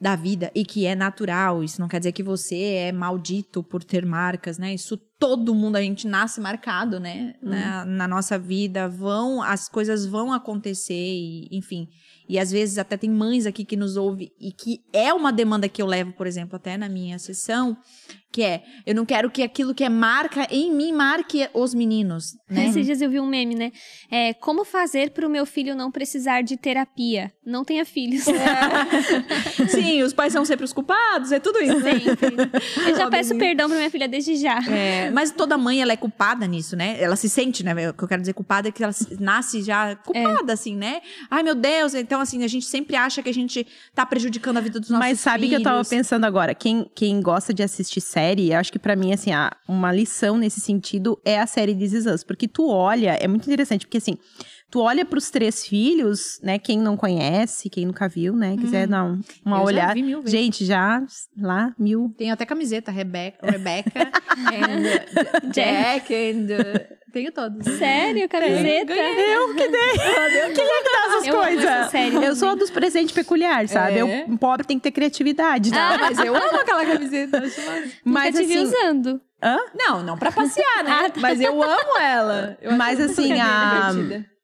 da vida e que é natural, isso não quer dizer que você é maldito por ter marcas, né? Isso todo mundo a gente nasce marcado, né? Na, na nossa vida vão as coisas vão acontecer e, enfim. E às vezes até tem mães aqui que nos ouvem e que é uma demanda que eu levo, por exemplo, até na minha sessão, que é eu não quero que aquilo que é marca em mim marque os meninos, né? Esses dias eu vi um meme, né? É, como fazer para o meu filho não precisar de terapia? Não tenha filhos. Sim, os pais são sempre os culpados, é tudo isso. Sempre. Eu já peço perdão para minha filha desde já. É, mas toda mãe, ela é culpada nisso, né? Ela se sente, né? O que eu quero dizer culpada é que ela nasce já culpada, assim, né? Ai, meu Deus. Então, assim, a gente sempre acha que a gente tá prejudicando a vida dos nossos Mas sabe filhos. que eu tava pensando agora? Quem, quem gosta de assistir série, eu acho que pra mim, assim, uma lição nesse sentido é a série This Is Us. Porque tu olha, é muito interessante, porque assim, tu olha pros três filhos, né? Quem não conhece, quem nunca viu, né? Quiser dar um- uma Eu já olhada. vi mil vezes. Gente, já lá, mil. Tenho até camiseta, Rebecca, Rebecca and Jack and... tenho todos. Sério, camiseta? Eu que dei. Quem é que dá essas Eu coisas? série eu sou dos presentes peculiares, sabe? É. Eu, pobre tem que ter criatividade, tá? Ah, mas eu amo aquela camiseta. Mas Nunca te vi assim, usando. hã? Não, não pra passear, né? Ah, tá. Mas eu amo ela. Eu Mas, muito assim, a- divertida.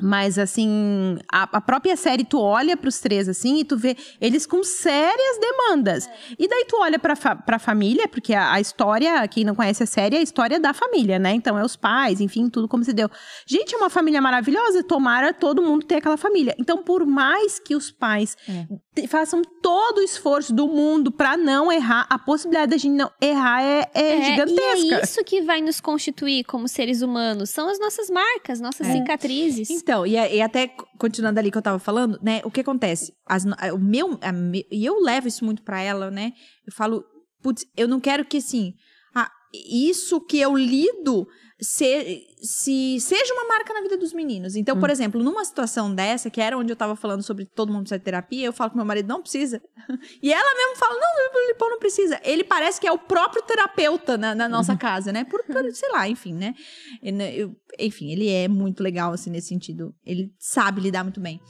Mas, assim, a, a própria série, tu olha pros três, assim, e tu vê eles com sérias demandas. E daí tu olha pra, fa pra família, porque a, a história, quem não conhece a série, é a história da família, né? Então, é os pais, enfim, tudo como se deu. Gente, é uma família maravilhosa, tomara todo mundo ter aquela família. Então, por mais que os pais É. façam todo o esforço do mundo pra não errar, a possibilidade da gente não errar é, é, gigantesca. E é isso que vai nos constituir como seres humanos. São as nossas marcas, nossas cicatrizes. Então, e, a- e até continuando ali que eu tava falando, né? O que acontece? As a- o meu, a e eu levo isso muito pra ela, né? Eu falo, putz, eu não quero que assim, ah, isso que eu lido se, se seja uma marca na vida dos meninos. Então, por exemplo, numa situação dessa, que era onde eu tava falando sobre todo mundo precisa de terapia, eu falo que meu marido não precisa. E ela mesmo fala, não, o Lipão não precisa. Ele parece que é o próprio terapeuta na, na nossa casa, né? Por, por- sei lá, enfim, né? Né, eu- enfim, ele é muito legal, assim, nesse sentido. Ele sabe lidar muito bem.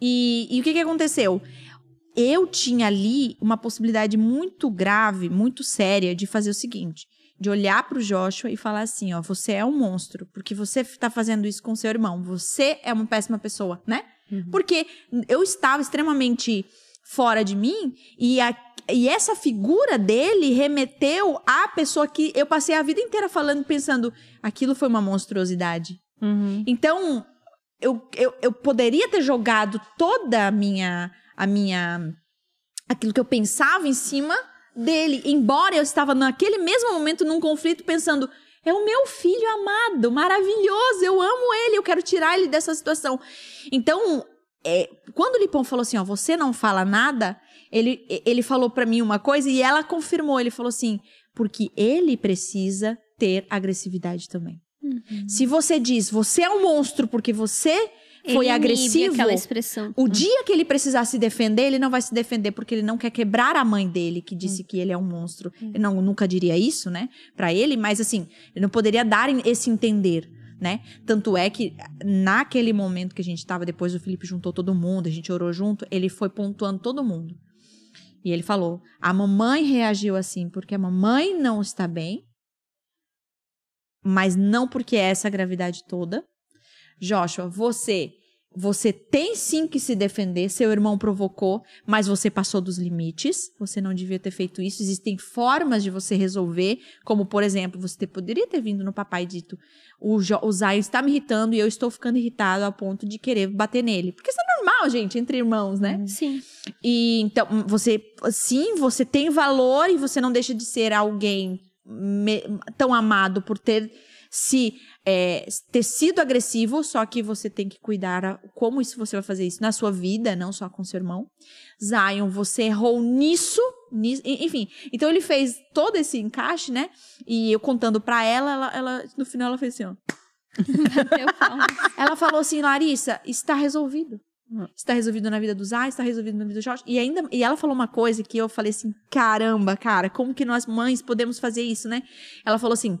E, e o que que aconteceu? Eu tinha ali uma possibilidade muito grave, muito séria de fazer o seguinte. De olhar pro Joshua e falar assim, ó, você é um monstro, porque você tá fazendo isso com seu irmão. Você é uma péssima pessoa, né? Porque eu estava extremamente fora de mim e, a- e essa figura dele remeteu à pessoa que eu passei a vida inteira falando, pensando, aquilo foi uma monstruosidade. Uhum. Então, eu, eu, eu poderia ter jogado toda a minha, a minha. aquilo que eu pensava em cima dele, embora eu estava naquele mesmo momento num conflito pensando. É o meu filho amado, maravilhoso, eu amo ele, eu quero tirar ele dessa situação. Então, é, quando o Lipão falou assim, ó, você não fala nada, ele, ele falou pra mim uma coisa e ela confirmou, ele falou assim, porque ele precisa ter agressividade também. Se você diz, você é um monstro porque você foi agressivo, aquela expressão. o dia que ele precisar se defender, ele não vai se defender porque ele não quer quebrar a mãe dele, que disse que ele é um monstro. Eu não, nunca diria isso, né, Pra ele, mas assim, ele não poderia dar esse entender. né? Tanto é que naquele momento que a gente tava, depois o Felipe juntou todo mundo, a gente orou junto, ele foi pontuando todo mundo. E ele falou: a mamãe reagiu assim porque a mamãe não está bem, mas não porque é essa gravidade toda. Joshua, você você tem sim que se defender. Seu irmão provocou, mas você passou dos limites. Você não devia ter feito isso. Existem formas de você resolver, como por exemplo, você poderia ter vindo no papai dito: o, jo, o Zion está me irritando e eu estou ficando irritado ao ponto de querer bater nele. Porque isso é normal, gente, entre irmãos, né? Sim. E então, você, sim, você tem valor e você não deixa de ser alguém tão amado por ter se é, ter sido agressivo, só que você tem que cuidar a, como isso você vai fazer isso na sua vida, não só com seu irmão. Zion, você errou nisso, nisso enfim. Então ele fez todo esse encaixe, né? E eu contando pra ela, ela, ela no final ela fez assim, ó. ela falou assim, Larissa, está resolvido. Está resolvido na vida do Zay, está resolvido na vida do Jorge. E ainda e ela falou uma coisa que eu falei assim: caramba, cara, como que nós mães podemos fazer isso, né? Ela falou assim: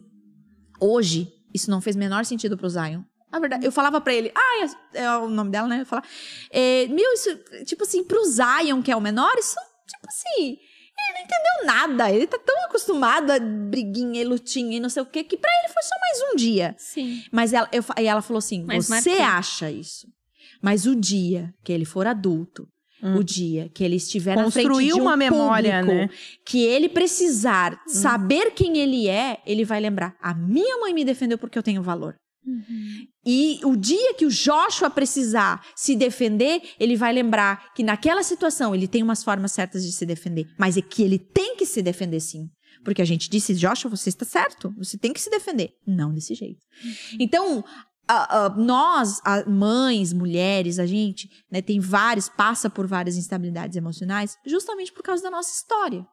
hoje isso não fez menor sentido pro Zion. Na verdade, eu falava pra ele, ah, é, é o nome dela, né? Eu falava, é, meu, isso, tipo assim, pro Zion, que é o menor, isso, tipo assim, ele não entendeu nada. Ele tá tão acostumado a briguinha e lutinha e não sei o quê, que pra ele foi só mais um dia. Sim. Mas ela, eu, e ela falou assim: Mas você marcou. acha isso. Mas o dia que ele for adulto, o dia que ele estiver na frente de um uma memória, público, né? que ele precisar saber quem ele é, ele vai lembrar: a minha mãe me defendeu porque eu tenho valor. E o dia que o Joshua precisar se defender, ele vai lembrar que naquela situação ele tem umas formas certas de se defender, mas é que ele tem que se defender sim. Porque a gente disse, Joshua, você está certo, você tem que se defender. Não desse jeito. Então, a- a- nós, a- mães, mulheres, a gente né, tem vários, passa por várias instabilidades emocionais, justamente por causa da nossa história.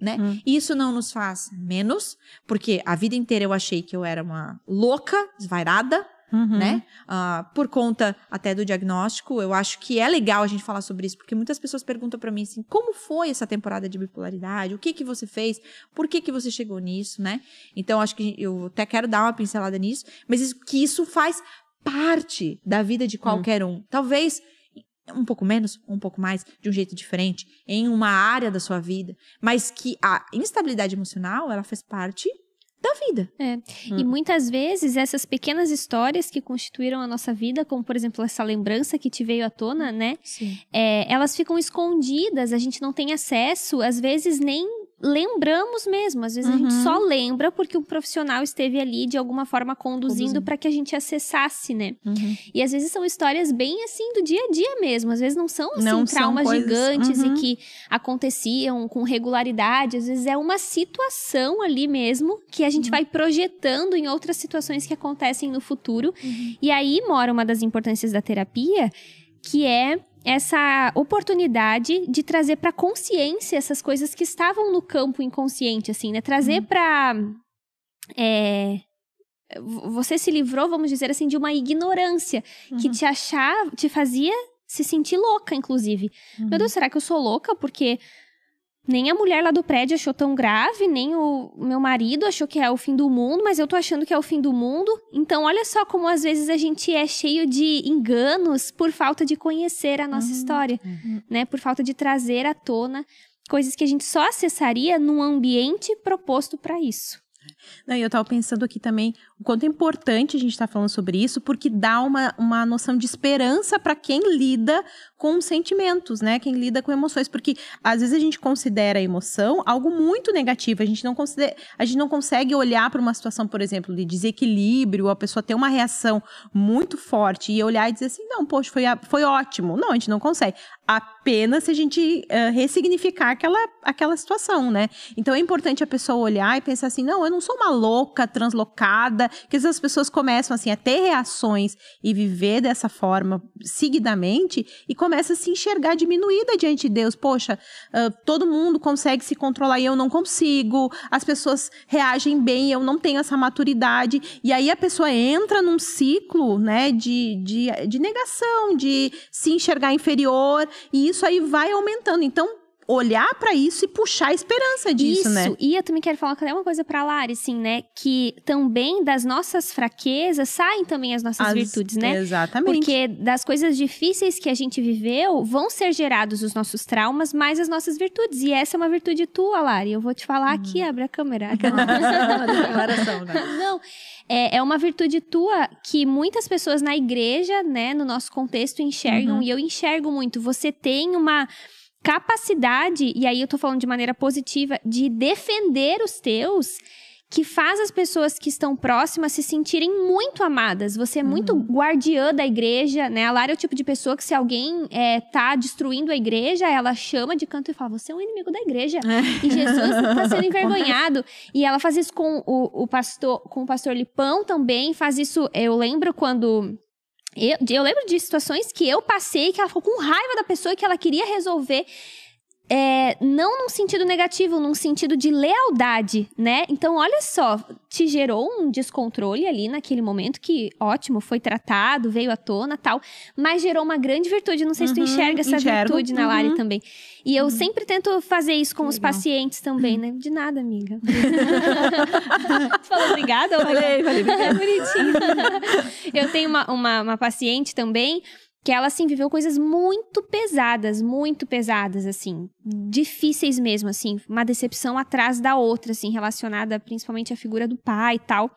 Né? Hum. E Isso não nos faz menos, porque a vida inteira eu achei que eu era uma louca, desvairada, Uhum. né? Ah, por conta até do diagnóstico, eu acho que é legal a gente falar sobre isso, porque muitas pessoas perguntam pra mim assim, como foi essa temporada de bipolaridade? O que que você fez? Por que que você chegou nisso, né? Então acho que eu até quero dar uma pincelada nisso, mas isso- que isso faz parte da vida de qualquer um. Talvez um pouco menos, um pouco mais, de um jeito diferente, em uma área da sua vida, mas que a instabilidade emocional, ela faz parte da vida. E muitas vezes essas pequenas histórias que constituíram a nossa vida, como por exemplo essa lembrança que te veio à tona, né? Sim. é, elas ficam escondidas, a gente não tem acesso, às vezes nem lembramos mesmo, às vezes a gente Uhum. só lembra porque um profissional esteve ali de alguma forma conduzindo para que a gente acessasse, né? Uhum. E às vezes são histórias bem assim do dia a dia mesmo, às vezes não são assim Não são traumas coisas- gigantes Uhum. e que aconteciam com regularidade, às vezes é uma situação ali mesmo que a gente vai projetando em outras situações que acontecem no futuro. E aí mora uma das importâncias da terapia, que é essa oportunidade de trazer para consciência essas coisas que estavam no campo inconsciente, assim, né? Trazer pra é, v- você se livrou, vamos dizer assim, de uma ignorância que te achava, te fazia se sentir louca, inclusive. Meu Deus, será que eu sou louca? Porque nem a mulher lá do prédio achou tão grave, nem o meu marido achou que é o fim do mundo, mas eu tô achando que é o fim do mundo. Então, olha só como às vezes a gente é cheio de enganos por falta de conhecer a nossa história, né? Por falta de trazer à tona coisas que a gente só acessaria num ambiente proposto para isso. Não, eu tava pensando aqui também o quanto é importante a gente estar falando sobre isso, porque dá uma, uma noção de esperança para quem lida com sentimentos, né? Quem lida com emoções. Porque às vezes a gente considera a emoção algo muito negativo. A gente não, considera, a gente não consegue olhar para uma situação, por exemplo, de desequilíbrio, a pessoa ter uma reação muito forte e olhar e dizer assim: não, poxa, foi, foi ótimo. Não, a gente não consegue. Apenas se a gente eh, ressignificar aquela, aquela situação, né? Então é importante a pessoa olhar e pensar assim: não, eu não sou uma louca, translocada, que as pessoas começam assim a ter reações e viver dessa forma seguidamente e começa a se enxergar diminuída diante de Deus. Poxa, ah, todo mundo consegue se controlar e eu não consigo, as pessoas reagem bem eu não tenho essa maturidade. E aí a pessoa entra num ciclo, né, de, de, de negação, de se enxergar inferior, e isso aí vai aumentando. Então, olhar pra isso e puxar a esperança disso, Isso, né? e eu também quero falar uma coisa pra Lari, assim, né? Que também das nossas fraquezas saem também as nossas As- virtudes, né? Exatamente. Porque das coisas difíceis que a gente viveu, vão ser gerados os nossos traumas, mais as nossas virtudes. E essa é uma virtude tua, Lari. Eu vou te falar aqui, abre a câmera. Declaração, né? Não, é, é uma virtude tua que muitas pessoas na igreja, né, no nosso contexto, enxergam, e eu enxergo muito. Você tem uma capacidade, e aí eu tô falando de maneira positiva, de defender os teus. Que faz as pessoas que estão próximas se sentirem muito amadas. Você é muito guardiã da igreja, né? A Lara é o tipo de pessoa que, se alguém é, tá destruindo a igreja, ela chama de canto e fala: Você é um inimigo da igreja. E Jesus está sendo envergonhado. E ela faz isso com o, o pastor, com o pastor Lipão também. Faz isso. Eu lembro quando. Eu, eu lembro de situações que eu passei que ela ficou com raiva da pessoa que ela queria resolver. É, não num sentido negativo, num sentido de lealdade, né? Então, olha só, te gerou um descontrole ali naquele momento que, ótimo, foi tratado, veio à tona tal, mas gerou uma grande virtude. Não sei se tu Uhum, enxerga essa enxergo. virtude na Lari Uhum. também. E eu sempre tento fazer isso com os legal. pacientes também, né? De nada, amiga. tu falou obrigada? Falei, falei, é bonitinho. eu tenho uma, uma, uma paciente também que ela, assim, viveu coisas muito pesadas, muito pesadas, assim. Difíceis mesmo, assim. Uma decepção atrás da outra, assim, relacionada principalmente à figura do pai e tal.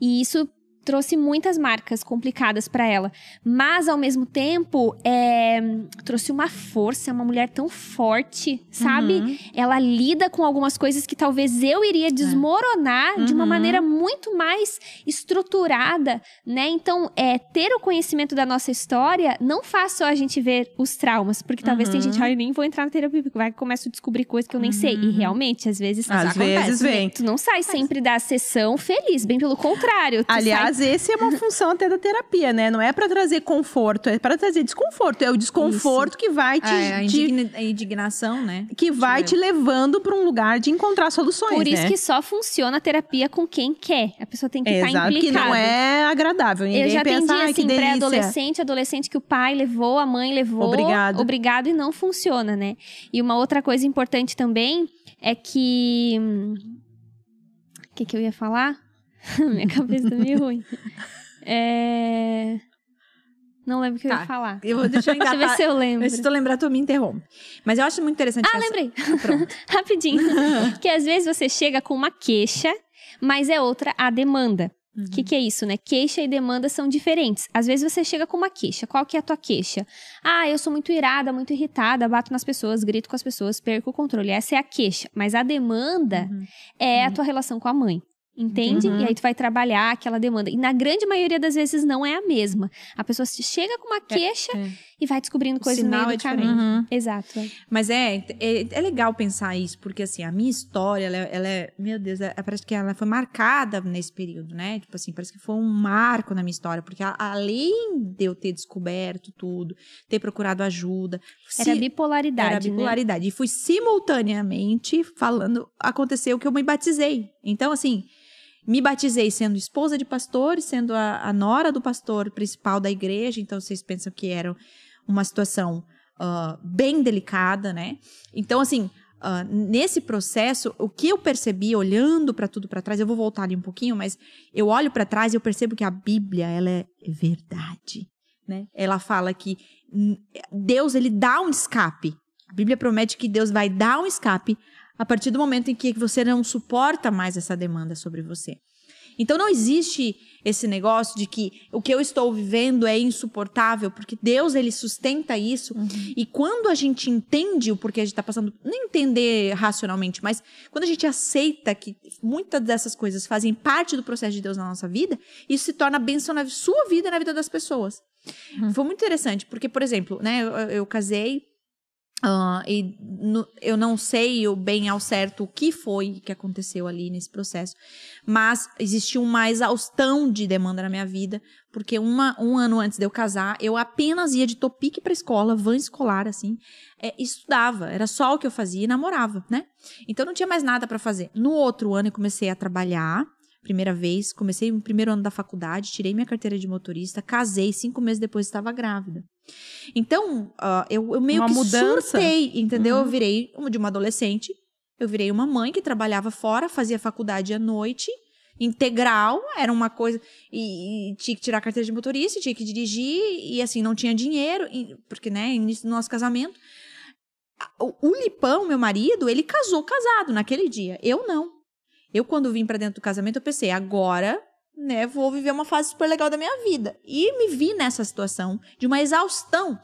E isso trouxe muitas marcas complicadas pra ela. Mas, ao mesmo tempo, é, trouxe uma força, é uma mulher tão forte, sabe? Uhum. Ela lida com algumas coisas que talvez eu iria desmoronar de uma Uhum. maneira muito mais estruturada, né? Então, é, ter o conhecimento da nossa história não faz só a gente ver os traumas, porque talvez tem Uhum. gente, ai, nem vou entrar na terapia, porque vai que começo a descobrir coisas que eu nem sei. E realmente, às vezes, Às acontece, vezes né? vem. Tu não sai sempre da sessão feliz, bem pelo contrário. Tu Aliás, esse é uma função até da terapia, né? Não é pra trazer conforto, é pra trazer desconforto. É o desconforto que vai te, É, a, te- indigna- a indignação, né? que vai te levando pra um lugar de encontrar soluções, Por isso né? que só funciona a terapia com quem quer. A pessoa tem que estar Exato, que implicada. não é agradável. Ninguém Eu já pensa, atendi, "Ai, que assim, delícia." pré-adolescente, adolescente que o pai levou, a mãe levou. Obrigado. Obrigado e não funciona, né? E uma outra coisa importante também é que. hum, O que, que eu ia falar? Minha cabeça tá meio ruim. É... Não lembro o que eu Tá. ia falar. Eu vou, deixa eu Deixa eu ver se eu lembro. Se tu lembrar, tu me interrompe. Mas eu acho muito interessante. Ah, essa- lembrei. Pronto. Rapidinho. que às vezes você chega com uma queixa, mas é outra a demanda. O Uhum. que, que é isso, né? Queixa e demanda são diferentes. Às vezes você chega com uma queixa. Qual que é a tua queixa? Ah, eu sou muito irada, muito irritada, bato nas pessoas, grito com as pessoas, perco o controle. Essa é a queixa. Mas a demanda Uhum. é a tua relação com a mãe. Entende? Uhum. E aí tu vai trabalhar aquela demanda. E na grande maioria das vezes não é a mesma. A pessoa chega com uma queixa é. e vai descobrindo coisas no meio do é caminho. Uhum. Exato. é. Mas é, é, é legal pensar isso, porque assim, a minha história, ela, é- ela é, meu Deus, é- parece que ela foi marcada nesse período, né? Tipo assim, parece que foi um marco na minha história, porque a- além de eu ter descoberto tudo, ter procurado ajuda, Era se- bipolaridade, era né? bipolaridade. E fui simultaneamente falando, aconteceu que eu me batizei. Então, assim, me batizei sendo esposa de pastor, e sendo a, a nora do pastor principal da igreja. Então, vocês pensam que era uma situação ah, bem delicada, né? Então, assim, ah, nesse processo, o que eu percebi olhando para tudo para trás, eu vou voltar ali um pouquinho, mas eu olho para trás e eu percebo que a Bíblia, ela é verdade, né? Ela fala que Deus, ele dá um escape. A Bíblia promete que Deus vai dar um escape a partir do momento em que você não suporta mais essa demanda sobre você. Então não existe esse negócio de que o que eu estou vivendo é insuportável, porque Deus ele sustenta isso. E quando a gente entende o porquê a gente está passando, não entender racionalmente, mas quando a gente aceita que muitas dessas coisas fazem parte do processo de Deus na nossa vida, isso se torna bênção na sua vida e na vida das pessoas. Foi muito interessante, porque, por exemplo, né, eu, eu casei ah, e no- eu não sei bem ao certo o que foi que aconteceu ali nesse processo, mas existiu uma exaustão de demanda na minha vida, porque uma, um ano antes de eu casar, eu apenas ia de topique pra escola, van escolar, assim, é, estudava, era só o que eu fazia e namorava, né? Então não tinha mais nada pra fazer. No outro ano eu comecei a trabalhar, primeira vez, comecei o primeiro ano da faculdade, tirei minha carteira de motorista, casei, cinco meses depois estava grávida. Então, ah, eu, eu meio Uma que mudança. surtei, entendeu? Uhum. Eu virei de uma adolescente, eu virei uma mãe que trabalhava fora, fazia faculdade à noite, integral, era uma coisa. E, e tinha que tirar a carteira de motorista, tinha que dirigir, e assim, não tinha dinheiro, e- porque, né, início do nosso casamento. O, o Lipão, meu marido, ele casou casado naquele dia. Eu não. Eu, quando vim pra dentro do casamento, eu pensei, agora, né, vou viver uma fase super legal da minha vida. E me vi nessa situação de uma exaustão.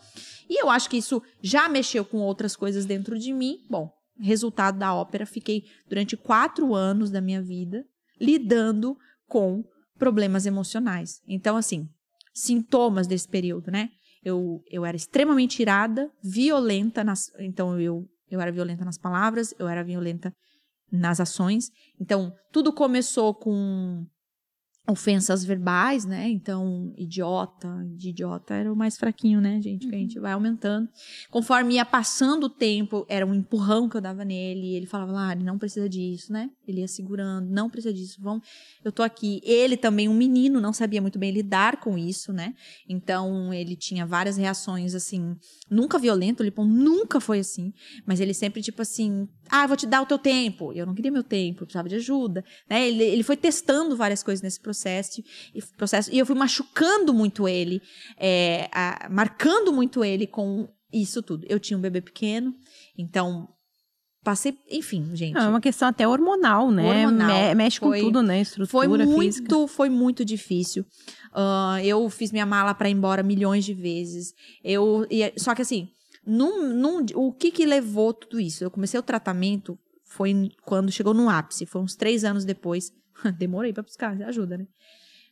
E eu acho que isso já mexeu com outras coisas dentro de mim. Bom, resultado da ópera, fiquei durante quatro anos da minha vida lidando com problemas emocionais. Então, assim, sintomas desse período, né? Eu, eu era extremamente irada, violenta, nas, então eu, eu era violenta nas palavras, eu era violenta nas ações. Então, tudo começou com ofensas verbais, né? Então, idiota, de idiota era o mais fraquinho, né, gente? Que a gente vai aumentando. Conforme ia passando o tempo, era um empurrão que eu dava nele. E ele falava, Lari, não precisa disso, né? Ele ia segurando, não precisa disso, vamos, eu tô aqui. Ele também, um menino, não sabia muito bem lidar com isso, né? Então, ele tinha várias reações, assim, nunca violento, o Lipão nunca foi assim. Mas ele sempre, tipo assim, ah, vou te dar o teu tempo. Eu não queria meu tempo, eu precisava de ajuda. Né? Ele, ele foi testando várias coisas nesse processo e, processo, e eu fui machucando muito ele, é, a- marcando muito ele com isso tudo. Eu tinha um bebê pequeno, então passei, enfim, gente. É uma questão até hormonal, né? Hormonal. Me- mexe com Foi- tudo, né? Foi Estrutura muito, física. foi muito difícil. Ah, eu fiz minha mala para ir embora milhões de vezes. Eu, e- só que assim, num, num- o que que levou tudo isso? Eu comecei o tratamento foi quando chegou no ápice, foi uns três anos depois. Demorei para buscar, ajuda, né?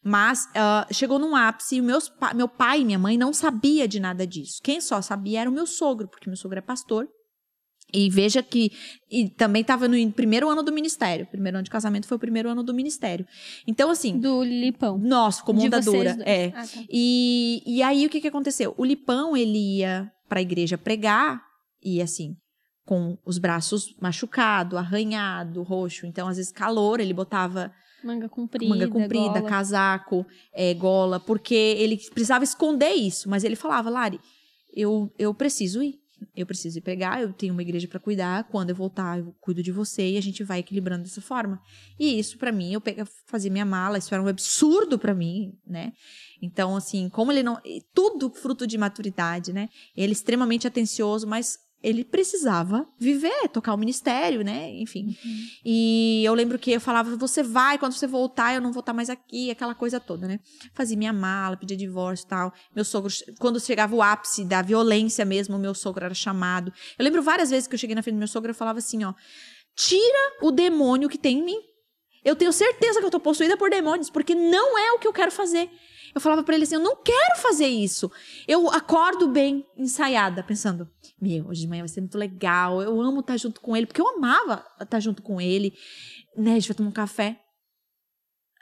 Mas ah, chegou num ápice e meus meu pai e minha mãe não sabia de nada disso. Quem só sabia era o meu sogro, porque meu sogro é pastor. E veja que e também estava no primeiro ano do ministério. O primeiro ano de casamento foi o primeiro ano do ministério. Então, assim, Do Lipão. nossa, De onda dura. É. Ah, tá. E, e aí, o que que aconteceu? O Lipão, ele ia pra igreja pregar, e assim, com os braços machucado, arranhado, roxo. Então, às vezes, calor, ele botava Manga comprida. manga comprida, gola. casaco, é, gola, porque ele precisava esconder isso. Mas ele falava, Lari, eu, eu preciso ir. Eu preciso ir pregar, eu tenho uma igreja pra cuidar. Quando eu voltar, eu cuido de você e a gente vai equilibrando dessa forma. E isso, pra mim, eu pega, fazia minha mala, isso era um absurdo pra mim, né? Então, assim, como ele não. Tudo fruto de maturidade, né? Ele é extremamente atencioso, mas ele precisava viver, tocar o ministério, né? Enfim. E eu lembro que eu falava, você vai, quando você voltar, eu não vou estar mais aqui, aquela coisa toda, né? Fazia minha mala, pedia divórcio e tal. Meu sogro, quando chegava o ápice da violência mesmo, meu sogro era chamado. Eu lembro várias vezes que eu cheguei na frente do meu sogro e falava assim, ó, tira o demônio que tem em mim. Eu tenho certeza que eu tô possuída por demônios, porque não é o que eu quero fazer. Eu falava pra ele assim, eu não quero fazer isso. Eu acordo bem ensaiada, pensando, meu, hoje de manhã vai ser muito legal, eu amo estar junto com ele, porque eu amava estar junto com ele, né, a gente vai tomar um café.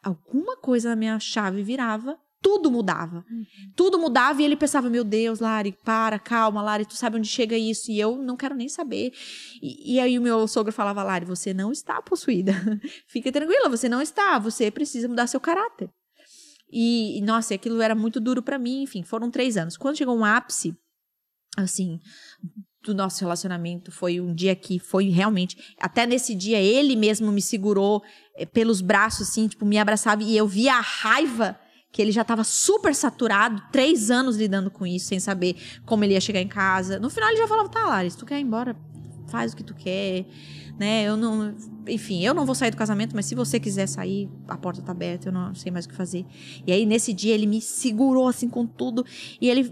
Alguma coisa na minha chave virava, tudo mudava. Tudo mudava e ele pensava, meu Deus, Lari, para, calma, Lari, tu sabe onde chega isso? E eu não quero nem saber. E, e aí o meu sogro falava, Lari, você não está possuída. Fica tranquila, você não está, você precisa mudar seu caráter. E, nossa, aquilo era muito duro pra mim, enfim, foram três anos. Quando chegou um ápice, assim, do nosso relacionamento, foi um dia que foi realmente. Até nesse dia, ele mesmo me segurou eh, pelos braços, assim, tipo, me abraçava e eu via a raiva que ele já estava super saturado, três anos lidando com isso, sem saber como ele ia chegar em casa. No final, ele já falava: tá, Lara, se tu quer ir embora, faz o que tu quer, né? Eu não. Enfim, eu não vou sair do casamento, mas se você quiser sair, a porta tá aberta, eu não sei mais o que fazer. E aí, nesse dia, ele me segurou assim com tudo, e ele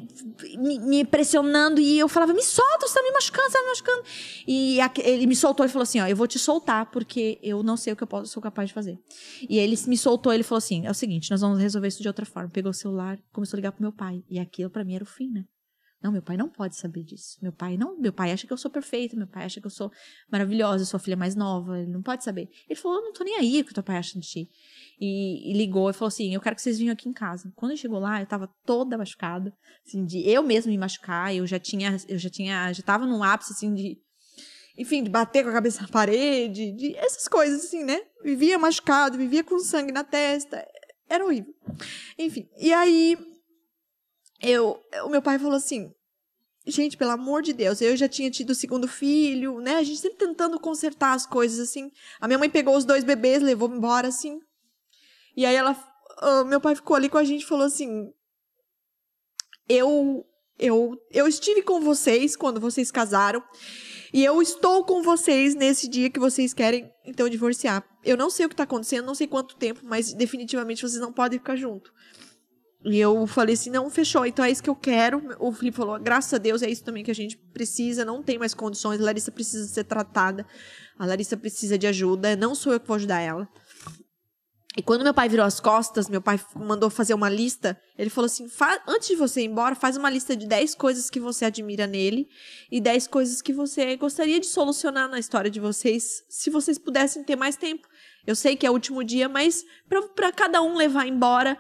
me, me pressionando, e eu falava: me solta, você tá me machucando, você tá me machucando. E aque- ele me soltou e falou assim: ó, eu vou te soltar, porque eu não sei o que eu posso, sou capaz de fazer. E ele me soltou, ele falou assim: é o seguinte, nós vamos resolver isso de outra forma. Pegou o celular, começou a ligar pro meu pai. E aquilo pra mim era o fim, né? Não, meu pai não pode saber disso. Meu pai não, meu pai acha que eu sou perfeita, meu pai acha que eu sou maravilhosa, eu sou a filha mais nova, ele não pode saber. Ele falou: "Eu não tô nem aí o que teu pai acha de ti". E, e ligou e falou assim: "Eu quero que vocês venham aqui em casa". Quando ele chegou lá, eu tava toda machucada, assim, de eu mesma me machucar, eu já tinha eu já tinha já tava num ápice assim de enfim, de bater com a cabeça na parede, de essas coisas assim, né? Vivia machucado, vivia com sangue na testa. Era horrível. Enfim, e aí eu, o meu pai falou assim: Gente, pelo amor de Deus, eu já tinha tido o segundo filho, né? A gente sempre tentando consertar as coisas assim. A minha mãe pegou os dois bebês, levou embora assim. E aí ela, meu pai ficou ali com a gente e falou assim: Eu eu eu estive com vocês quando vocês casaram. E eu estou com vocês nesse dia que vocês querem, então, divorciar. Eu não sei o que está acontecendo, não sei quanto tempo, mas definitivamente vocês não podem ficar junto. E eu falei assim, não, fechou, então é isso que eu quero. O Felipe falou, graças a Deus, é isso também que a gente precisa, não tem mais condições, a Larissa precisa ser tratada, a Larissa precisa de ajuda, não sou eu que vou ajudar ela. E quando meu pai virou as costas, meu pai mandou fazer uma lista. Ele falou assim: antes de você ir embora, faz uma lista de 10 coisas que você admira nele e 10 coisas que você gostaria de solucionar na história de vocês, se vocês pudessem ter mais tempo. Eu sei que é o último dia, mas para cada um levar embora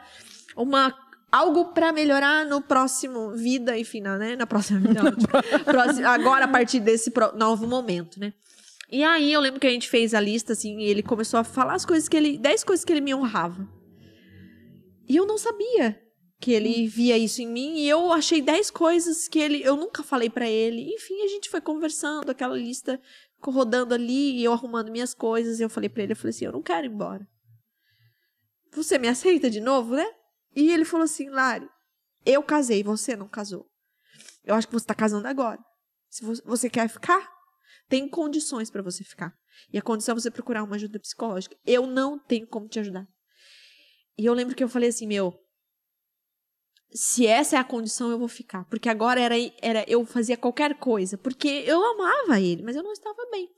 uma algo para melhorar no próximo vida, enfim, na, né? Na próxima vida. próximo, agora, a partir desse novo momento, né? E aí eu lembro que a gente fez a lista, assim, e ele começou a falar as coisas que ele. 10 coisas que ele me honrava. E eu não sabia que ele via isso em mim. E eu achei 10 coisas que ele. Eu nunca falei para ele. Enfim, a gente foi conversando, aquela lista rodando ali, e eu arrumando minhas coisas. E eu falei para ele, eu falei assim, eu não quero ir embora. Você me aceita de novo, né? E ele falou assim, Lari, eu casei, você não casou. Eu acho que você tá casando agora. Se você quer ficar, tem condições para você ficar. E a condição é você procurar uma ajuda psicológica. Eu não tenho como te ajudar. E eu lembro que eu falei assim, meu, se essa é a condição, eu vou ficar. Porque agora era, era eu fazia qualquer coisa. Porque eu amava ele, mas eu não estava bem.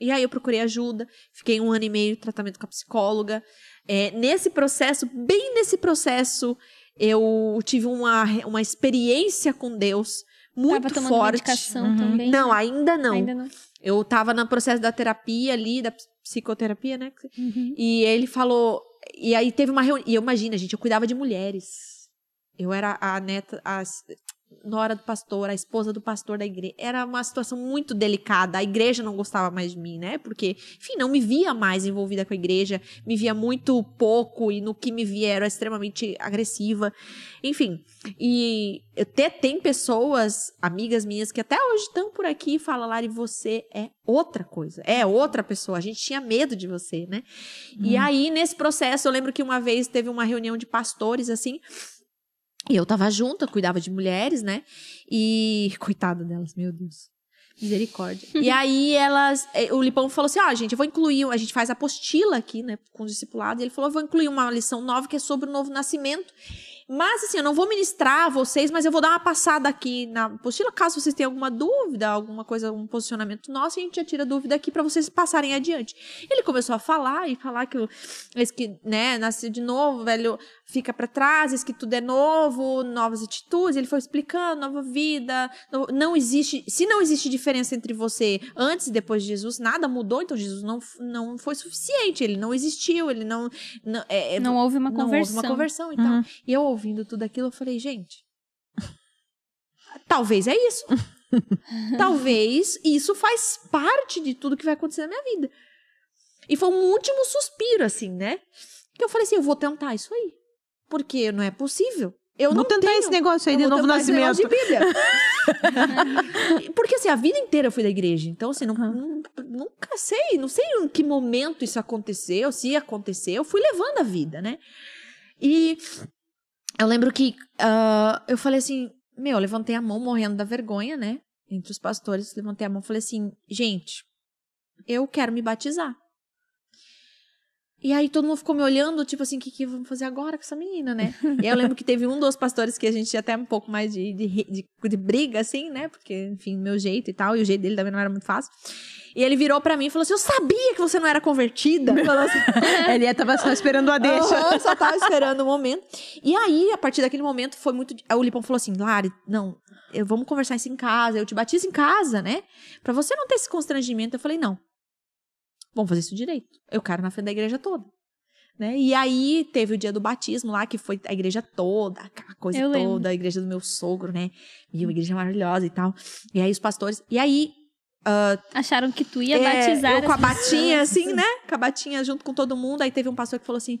E aí eu procurei ajuda, fiquei um ano e meio de tratamento com a psicóloga. É, nesse processo, bem nesse processo, eu tive uma, uma experiência com Deus muito Tava tomando forte. medicação uhum. também? Não, ainda não. Ainda não. Eu tava no processo da terapia ali, da psicoterapia, né? Uhum. E ele falou. E aí teve uma reunião. E eu imagina, gente, eu cuidava de mulheres. Eu era a neta, a nora do pastor, a esposa do pastor da igreja. Era uma situação muito delicada. A igreja não gostava mais de mim, né? Porque, enfim, não me via mais envolvida com a igreja, me via muito pouco e no que me via era extremamente agressiva. Enfim, e até tem pessoas, amigas minhas, que até hoje estão por aqui e falam, Lari, você é outra coisa, é outra pessoa. A gente tinha medo de você, né? Hum. E aí, nesse processo, eu lembro que uma vez teve uma reunião de pastores, assim, e eu tava junto, eu cuidava de mulheres, né? E. Coitada delas, meu Deus. Misericórdia. e aí elas. Eh, o Lipão falou assim: ó, ah, gente, eu vou incluir. A gente faz apostila aqui, né? Com os discipulados. E ele falou: eu vou incluir uma lição nova que é sobre o novo nascimento. Mas, assim, eu não vou ministrar a vocês, mas eu vou dar uma passada aqui na apostila, caso vocês tenham alguma dúvida, alguma coisa, um posicionamento nosso, a gente já tira dúvida aqui para vocês passarem adiante. Ele começou a falar e falar que esse que, né, nasceu de novo, velho, fica para trás, esse que tudo é novo, novas atitudes. Ele foi explicando, nova vida. Não, não existe, se não existe diferença entre você antes e depois de Jesus, nada mudou, então Jesus não, não foi suficiente, ele não existiu, ele não. Não, é, é não houve uma não conversão. Houve uma conversão, então. Uhum. E eu ouvindo tudo aquilo, eu falei, gente, talvez é isso. talvez isso faz parte de tudo que vai acontecer na minha vida. E foi um último suspiro, assim, né? Que eu falei assim, eu vou tentar isso aí. Porque não é possível. Eu vou não tentar tenho. esse negócio aí de novo nascimento. De Bíblia. Porque assim, a vida inteira eu fui da igreja. Então, assim, não, uhum. nunca sei, não sei em que momento isso aconteceu, se aconteceu, eu fui levando a vida, né? E eu lembro que uh, eu falei assim, meu, eu levantei a mão morrendo da vergonha, né? Entre os pastores, levantei a mão e falei assim, gente, eu quero me batizar. E aí todo mundo ficou me olhando, tipo assim, o que, que vamos fazer agora com essa menina, né? e eu lembro que teve um dos pastores que a gente tinha até um pouco mais de, de, de, de briga, assim, né? Porque, enfim, meu jeito e tal, e o jeito dele também não era muito fácil. E ele virou para mim e falou assim: Eu sabia que você não era convertida. Assim. ele tava só esperando a deixa. Uhum, só tava esperando o momento. E aí, a partir daquele momento, foi muito. O Lipão falou assim: Lari, não, eu, vamos conversar isso em casa, eu te batizo em casa, né? Pra você não ter esse constrangimento. Eu falei: Não, Vamos fazer isso direito. Eu quero na frente da igreja toda. Né? E aí teve o dia do batismo lá, que foi a igreja toda, aquela coisa eu toda, lembro. a igreja do meu sogro, né? E uma igreja maravilhosa e tal. E aí os pastores. E aí Acharam que tu ia É, batizar eu com a batinha, assim, né? Com a batinha junto com todo mundo. Aí teve um pastor que falou assim: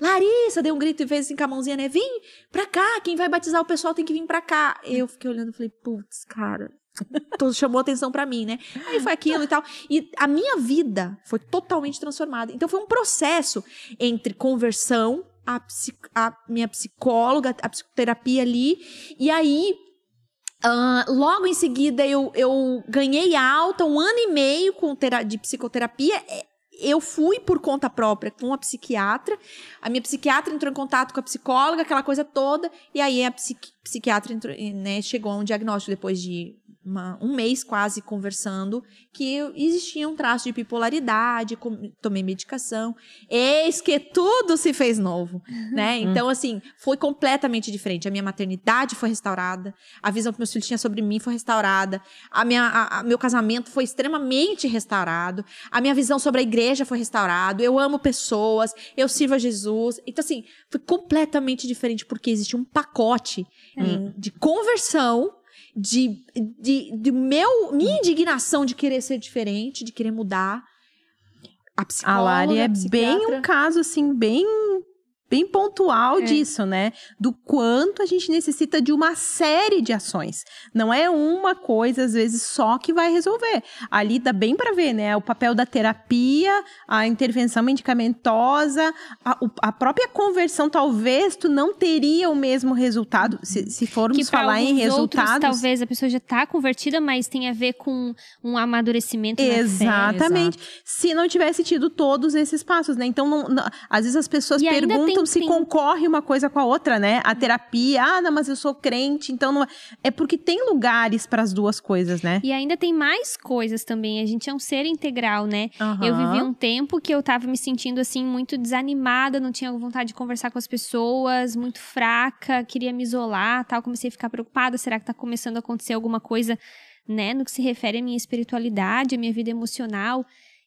Larissa, deu um grito e fez assim com a mãozinha, né? Vem pra cá, quem vai batizar o pessoal tem que vir pra cá. Eu fiquei olhando e falei, putz, cara. Tô- chamou atenção pra mim, né? Aí foi aquilo e tal. E a minha vida foi totalmente transformada. Então foi um processo entre conversão, a, a minha psicóloga, a psicoterapia ali, e aí ah, logo em seguida, eu, eu ganhei alta, um ano e meio com de psicoterapia. É, Eu fui por conta própria com a psiquiatra. A minha psiquiatra entrou em contato com a psicóloga, aquela coisa toda. E aí a psiqui- psiquiatra entrou, né, chegou a um diagnóstico depois de uma- um mês quase conversando que existia um traço de bipolaridade, com- tomei medicação. Eis que tudo se fez novo, né? Então, assim, foi completamente diferente. A minha maternidade foi restaurada, a visão que meus filhos tinham sobre mim foi restaurada, a minha, a- a- meu casamento foi extremamente restaurado, a minha visão sobre a igreja foi restaurado, eu amo pessoas, eu sirvo a Jesus. Então, assim, foi completamente diferente porque existe um pacote em- de conversão de, de, de meu, minha indignação de querer ser diferente, de querer mudar. A psicóloga, A Lari é a bem um caso, assim, bem, bem pontual É. disso, né? Do quanto a gente necessita de uma série de ações. Não é uma coisa, às vezes, só que vai resolver. Ali dá bem para ver, né? O papel da terapia, a intervenção medicamentosa, a, a própria conversão, talvez tu não teria o mesmo resultado. Se, se formos que falar em alguns outros, resultados. talvez a pessoa já tá convertida, mas tem a ver com um amadurecimento na fé. Exatamente. Se não tivesse tido todos esses passos, né? Então, não- não- às vezes as pessoas E perguntam tem- se concorre uma coisa com a outra, né? A terapia, ah, não, mas eu sou crente, então não é. É porque tem lugares para as duas coisas, né? E ainda tem mais coisas também. A gente é um ser integral, né? Eu Aham. vivi um tempo que eu tava me sentindo assim muito desanimada, não tinha vontade de conversar com as pessoas, muito fraca, queria me isolar, tal, comecei a ficar preocupada, será que tá começando a acontecer alguma coisa, né, no que se refere à minha espiritualidade, à minha vida emocional?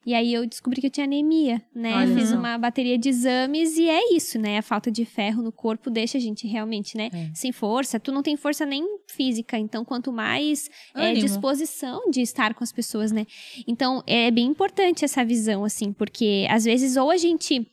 E aí eu descobri que eu tinha anemia, né? Olha Fiz só. uma bateria de exames e é isso, né? A falta de ferro no corpo deixa a gente realmente, né, É. sem força. Tu não tem força nem física, então quanto mais é, disposição de estar com as pessoas, né? Então, é bem importante essa visão, assim, porque às vezes ou a gente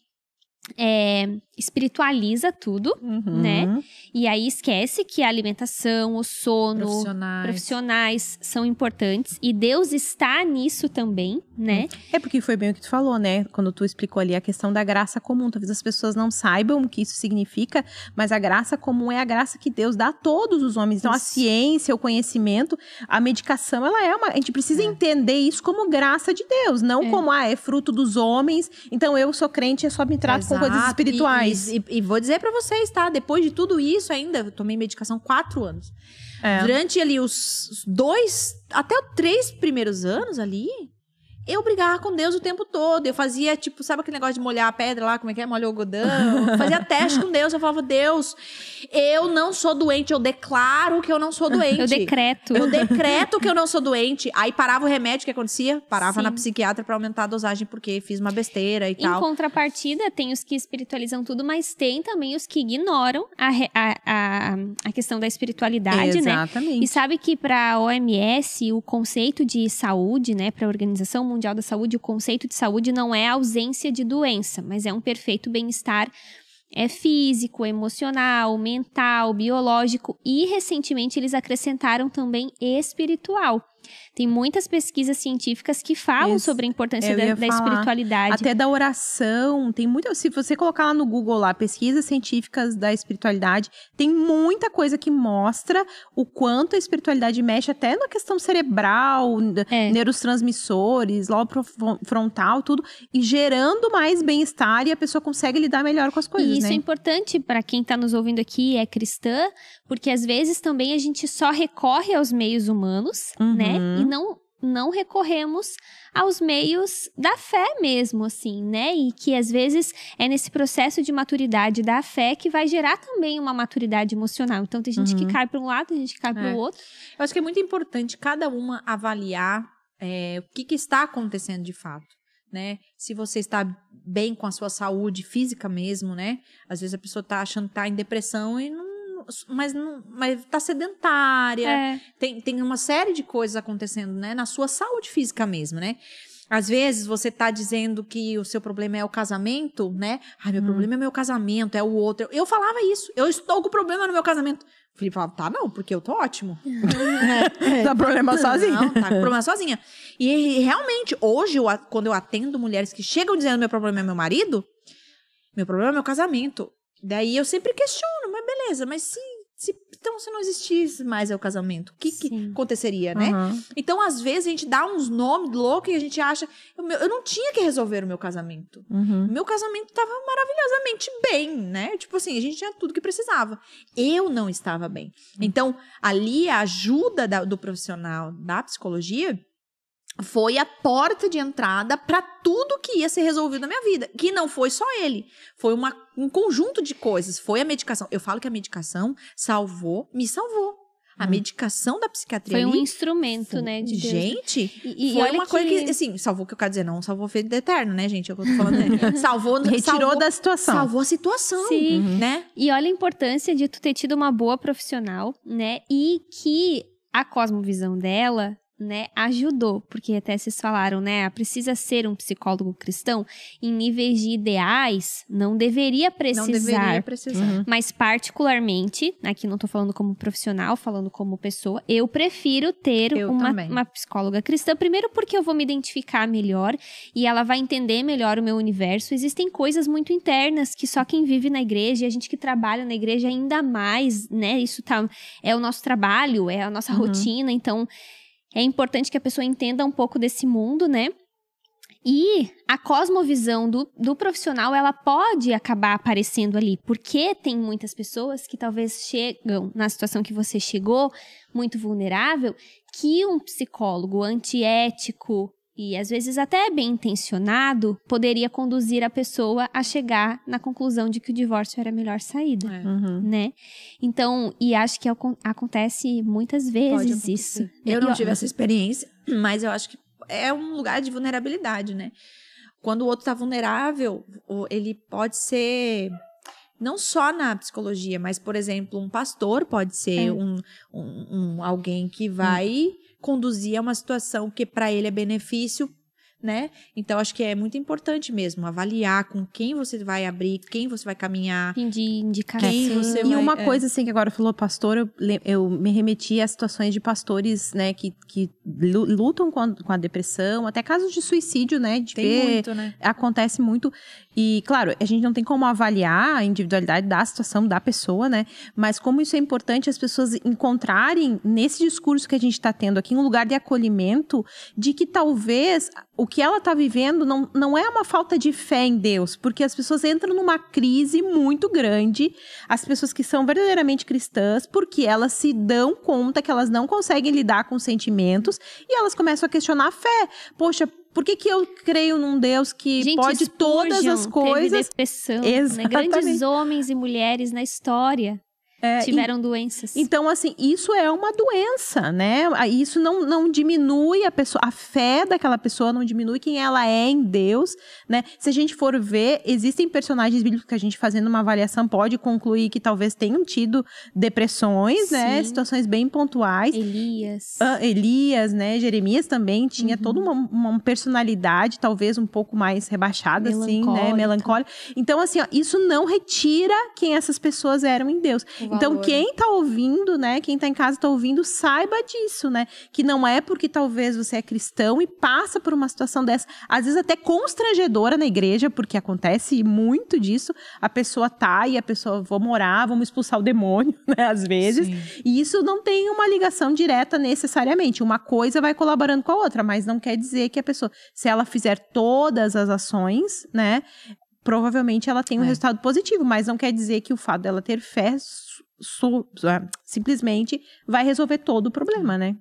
é, espiritualiza tudo, Uhum. né? E aí esquece que a alimentação, o sono, profissionais. profissionais são importantes. E Deus está nisso também, né? É porque foi bem o que tu falou, né? Quando tu explicou ali a questão da graça comum. Talvez as pessoas não saibam o que isso significa, mas a graça comum é a graça que Deus dá a todos os homens. Então, a Isso. ciência, o conhecimento, a medicação, ela é uma. A gente precisa É. entender isso como graça de Deus, não É. como, ah, é fruto dos homens, então eu sou crente e eu só me trato com coisas Exato. espirituais. E, e- e vou dizer pra vocês, tá? Depois de tudo isso ainda, eu tomei medicação quatro anos. É. Durante ali os dois, até os três primeiros anos ali, eu brigava com Deus o tempo todo. Eu fazia, tipo, sabe aquele negócio de molhar a pedra lá, como é que é? Molhou o algodão. Eu fazia teste com Deus. Eu falava, Deus, eu não sou doente. Eu declaro que eu não sou doente. Eu decreto. Eu decreto que eu não sou doente. Aí parava o remédio, o que acontecia? Parava Sim. na psiquiatra pra aumentar a dosagem, porque fiz uma besteira e Em tal. contrapartida, tem os que espiritualizam tudo, mas tem também os que ignoram a, a, a, a questão da espiritualidade, né? Exatamente. E sabe que para a OMS, o conceito de saúde, né, para a Organização Mundial da Saúde, o conceito de saúde não é ausência de doença, mas é um perfeito bem-estar é físico, emocional, mental, biológico e recentemente eles acrescentaram também espiritual. Tem muitas pesquisas científicas que falam Isso, sobre a importância eu da, da espiritualidade. Até da oração, tem muita. Se você colocar lá no Google lá, pesquisas científicas da espiritualidade, tem muita coisa que mostra o quanto a espiritualidade mexe até na questão cerebral, É. neurotransmissores, lobo frontal, tudo, e gerando mais bem-estar e a pessoa consegue lidar melhor com as coisas, e isso né? é importante para quem está nos ouvindo aqui é cristã, porque às vezes também a gente só recorre aos meios humanos, Uhum. né? E não não recorremos aos meios da fé mesmo, assim, né? E que às vezes é nesse processo de maturidade da fé que vai gerar também uma maturidade emocional. Então tem gente Uhum. que cai para um lado, tem gente que cai para É. o outro. Eu acho que é muito importante cada uma avaliar é, o que, que está acontecendo de fato. Né? Se você está bem com a sua saúde física mesmo, né? Às vezes a pessoa está achando que está em depressão e não, mas, não, mas tá sedentária. É. Tem, tem uma série de coisas acontecendo, né? Na sua saúde física mesmo, né? Às vezes você tá dizendo que o seu problema é o casamento, né? Ai, meu problema é meu casamento, é o outro. Eu falava isso. Eu estou com problema no meu casamento. O Felipe falava, tá, não, porque eu tô ótimo. Dá problema sozinho. Não, tá com problema sozinha. E realmente, hoje, eu quando eu atendo mulheres que chegam dizendo meu problema é meu marido, meu problema é meu casamento. Daí eu sempre questiono, beleza, mas se, se então se não existisse mais é o casamento, o que, que aconteceria, né? Aham. Então, às vezes, a gente dá uns nomes loucos e a gente acha. Eu, eu não tinha que resolver o meu casamento. Uhum. O meu casamento estava maravilhosamente bem, né? Tipo assim, a gente tinha tudo que precisava. Eu não estava bem. Então, ali a ajuda da- do profissional da psicologia foi a porta de entrada para tudo que ia ser resolvido na minha vida. Que não foi só ele. Foi uma- um conjunto de coisas. Foi a medicação. Eu falo que a medicação salvou, me salvou. A medicação da psiquiatria Foi um ali instrumento, né, de. Gente, E- e foi uma coisa que, que- assim, salvou o que eu quero dizer, não salvou feito de eterno, né, gente? É que eu tô falando, né? Salvou, Retirou salvou, da situação. salvou a situação, Sim. né? E olha a importância de tu ter tido uma boa profissional, né? E que a cosmovisão dela, né, ajudou, porque até vocês falaram, né, precisa ser um psicólogo cristão em níveis de ideais, não deveria precisar. Não deveria precisar. Uhum. Mas particularmente, aqui não tô falando como profissional, falando como pessoa, eu prefiro ter Eu uma, também. uma psicóloga cristã. Primeiro porque eu vou me identificar melhor e ela vai entender melhor o meu universo. Existem coisas muito internas que só quem vive na igreja, e a gente que trabalha na igreja ainda mais, né? Isso tá, é o nosso trabalho, é a nossa Uhum. rotina, então é importante que a pessoa entenda um pouco desse mundo, né? E a cosmovisão do, do profissional, ela pode acabar aparecendo ali, porque tem muitas pessoas que talvez chegam na situação que você chegou, muito vulnerável, que um psicólogo antiético e às vezes até bem intencionado poderia conduzir a pessoa a chegar na conclusão de que o divórcio era a melhor saída. É. Uhum. Né? Então, e acho que acon- acontece muitas vezes isso. Eu não tive essa experiência, mas eu acho que é um lugar de vulnerabilidade, né? Quando o outro tá vulnerável, o- ele pode ser não só na psicologia, mas, por exemplo, um pastor pode ser É. um, um- um- alguém que vai conduzir a uma situação que para ele é benefício, né? Então, acho que é muito importante mesmo avaliar com quem você vai abrir, quem você vai caminhar. de indicação. Quem você E vai- uma é. coisa assim que agora falou pastor, eu, eu me remeti a situações de pastores, né, que, que lu- lutam com a, com a depressão, até casos de suicídio, né, de Tem ver muito, né? acontece muito. E, claro, a gente não tem como avaliar a individualidade da situação da pessoa, né? Mas como isso é importante as pessoas encontrarem nesse discurso que a gente está tendo aqui um lugar de acolhimento de que talvez o que ela está vivendo não, não é uma falta de fé em Deus, porque as pessoas entram numa crise muito grande, as pessoas que são verdadeiramente cristãs, porque elas se dão conta que elas não conseguem lidar com sentimentos e elas começam a questionar a fé. Poxa, por que, que eu creio num Deus que Gente, pode todas Spurgeon as teve coisas? depressão, né? Grandes homens e mulheres na história É, tiveram doenças. Então, assim, isso é uma doença, né? Ah, Isso não, não diminui a pessoa, a fé daquela pessoa não diminui quem ela é em Deus, né? Se a gente for ver, existem personagens bíblicos que a gente fazendo uma avaliação pode concluir que talvez tenham tido depressões, né? Sim. Situações bem pontuais. Elias. Ah, Elias, né? Jeremias também tinha Uhum. toda uma, uma personalidade, talvez um pouco mais rebaixada, assim, né? Melancólica. Então, assim, ó, isso não retira quem essas pessoas eram em Deus. O Então, valor. quem tá ouvindo, né? Quem tá em casa tá ouvindo, saiba disso, né? Que não é porque talvez você é cristão e passa por uma situação dessa, às vezes até constrangedora na igreja, porque acontece muito disso. A pessoa tá e a pessoa, vou morar, vamos expulsar o demônio, né? Às vezes. Sim. E isso não tem uma ligação direta necessariamente. Uma coisa vai colaborando com a outra, mas não quer dizer que a pessoa, se ela fizer todas as ações, né? Provavelmente ela tem um É. resultado positivo, mas não quer dizer que o fato dela ter fé simplesmente vai resolver todo o problema, né?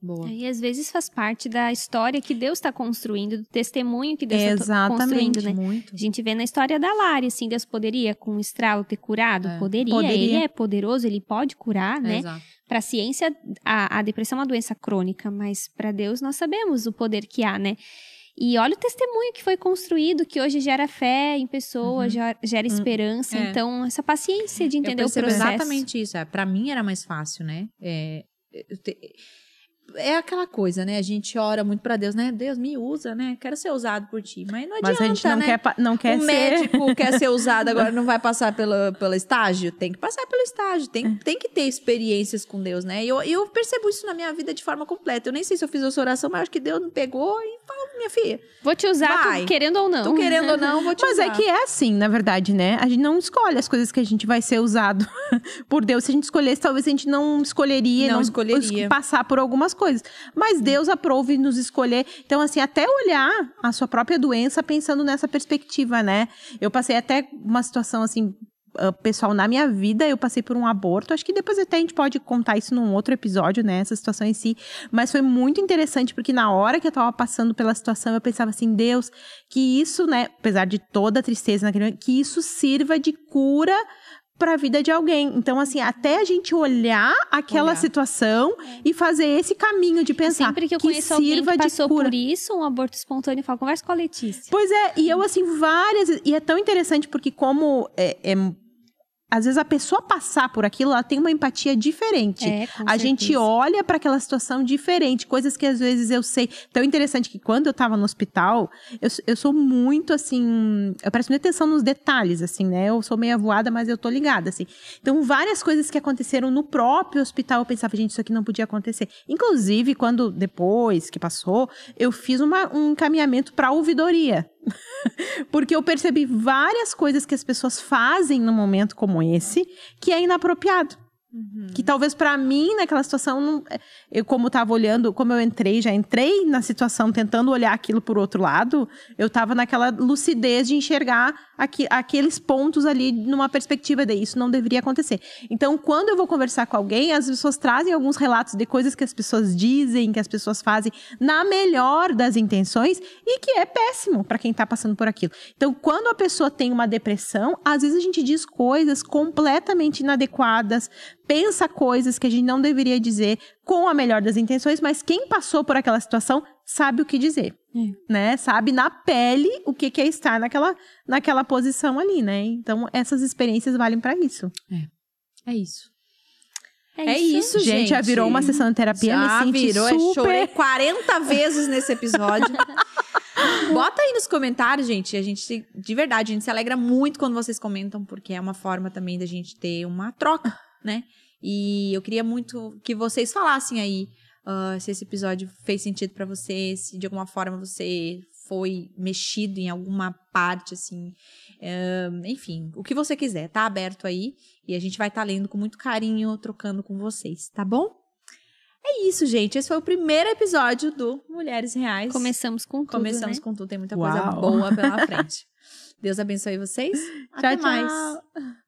Boa. E às vezes faz parte da história que Deus está construindo, do testemunho que Deus está construindo, Exatamente. né? Muito. A gente vê na história da Lari, assim, Deus poderia com um estralo ter curado? É. Poderia. Poderia. Ele é poderoso, ele pode curar, né? Exato. Para a ciência, a, a depressão é uma doença crônica, mas para Deus nós sabemos o poder que há, né? E olha o testemunho que foi construído, que hoje gera fé em pessoas, gera, gera esperança. É. Então, essa paciência de entender eu o processo. exatamente isso. É, Pra mim era mais fácil, né? É, é aquela coisa, né? A gente ora muito pra Deus, né? Deus me usa, né? Quero ser usado por ti. Mas não adianta, Mas a gente não né? quer, não quer o ser. médico quer ser usado agora, não vai passar pelo, pelo estágio? Tem que passar pelo estágio, tem, tem que ter experiências com Deus, né? E eu, eu percebo isso na minha vida de forma completa. Eu nem sei se eu fiz essa oração, mas acho que Deus me pegou e minha filha, Vou te usar, tu Vai. querendo ou não. tô querendo ou não, vou te Mas usar. é que é assim, na verdade, né? A gente não escolhe as coisas que a gente vai ser usado por Deus. Se a gente escolhesse, talvez a gente não escolheria, Não escolheria. es- passar por algumas coisas. Mas Deus aprova em nos escolher. Então, assim, até olhar a sua própria doença pensando nessa perspectiva, né? Eu passei até uma situação assim. Ah, pessoal, na minha vida eu passei por um aborto. Acho que depois até a gente pode contar isso num outro episódio, né? Essa situação em si. Mas foi muito interessante porque na hora que eu tava passando pela situação, eu pensava assim, Deus, que isso, né, apesar de toda a tristeza naquele momento, que isso sirva de cura para a vida de alguém. Então, assim, até a gente olhar aquela Olhar. situação e fazer esse caminho de pensar Sempre que eu conheço alguém sirva que de passou por isso, um aborto espontâneo, eu falo, conversa com a Letícia. Pois é, e eu assim, várias E é tão interessante porque como é, é- às vezes a pessoa passar por aquilo, ela tem uma empatia diferente. É, a gente olha para aquela situação diferente, coisas que às vezes eu sei. Tão interessante que quando eu tava no hospital, eu, eu sou muito assim. Eu presto muita atenção nos detalhes, assim, né? Eu sou meio voada, mas eu tô ligada, assim. Então, várias coisas que aconteceram no próprio hospital, eu pensava, gente, isso aqui não podia acontecer. Inclusive, quando depois que passou, eu fiz uma- um encaminhamento para ouvidoria. Porque eu percebi várias coisas que as pessoas fazem num momento como esse que é inapropriado. Que talvez pra mim, naquela situação, não- eu como tava olhando, como eu entrei, já entrei na situação tentando olhar aquilo por outro lado, eu tava naquela lucidez de enxergar aqui- aqueles pontos ali numa perspectiva de isso não deveria acontecer. Então, quando eu vou conversar com alguém, as pessoas trazem alguns relatos de coisas que as pessoas dizem, que as pessoas fazem na melhor das intenções e que é péssimo pra quem tá passando por aquilo. Então, quando a pessoa tem uma depressão, às vezes a gente diz coisas completamente inadequadas, pensa coisas que a gente não deveria dizer com a melhor das intenções, mas quem passou por aquela situação sabe o que dizer, né? Sabe na pele o que que é estar naquela, naquela posição ali, né? Então, essas experiências valem pra isso. É isso. É, É isso, gente, gente. já virou uma sessão de terapia, Já me virou, eu super... chorei 40 vezes nesse episódio. Bota aí nos comentários, gente. A gente, de verdade, a gente se alegra muito quando vocês comentam, porque é uma forma também da gente ter uma troca, né? E eu queria muito que vocês falassem aí ah, se esse episódio fez sentido pra você, se de alguma forma você foi mexido em alguma parte, assim. Eh, enfim, o que você quiser, tá aberto aí. E a gente vai estar lendo com muito carinho, trocando com vocês, tá bom? É isso, gente. Esse foi o primeiro episódio do Mulheres Reais. Começamos com tudo, Começamos né? com tudo, tem muita coisa Uau. boa pela frente. Deus abençoe vocês. Até Tchau, mais. tchau.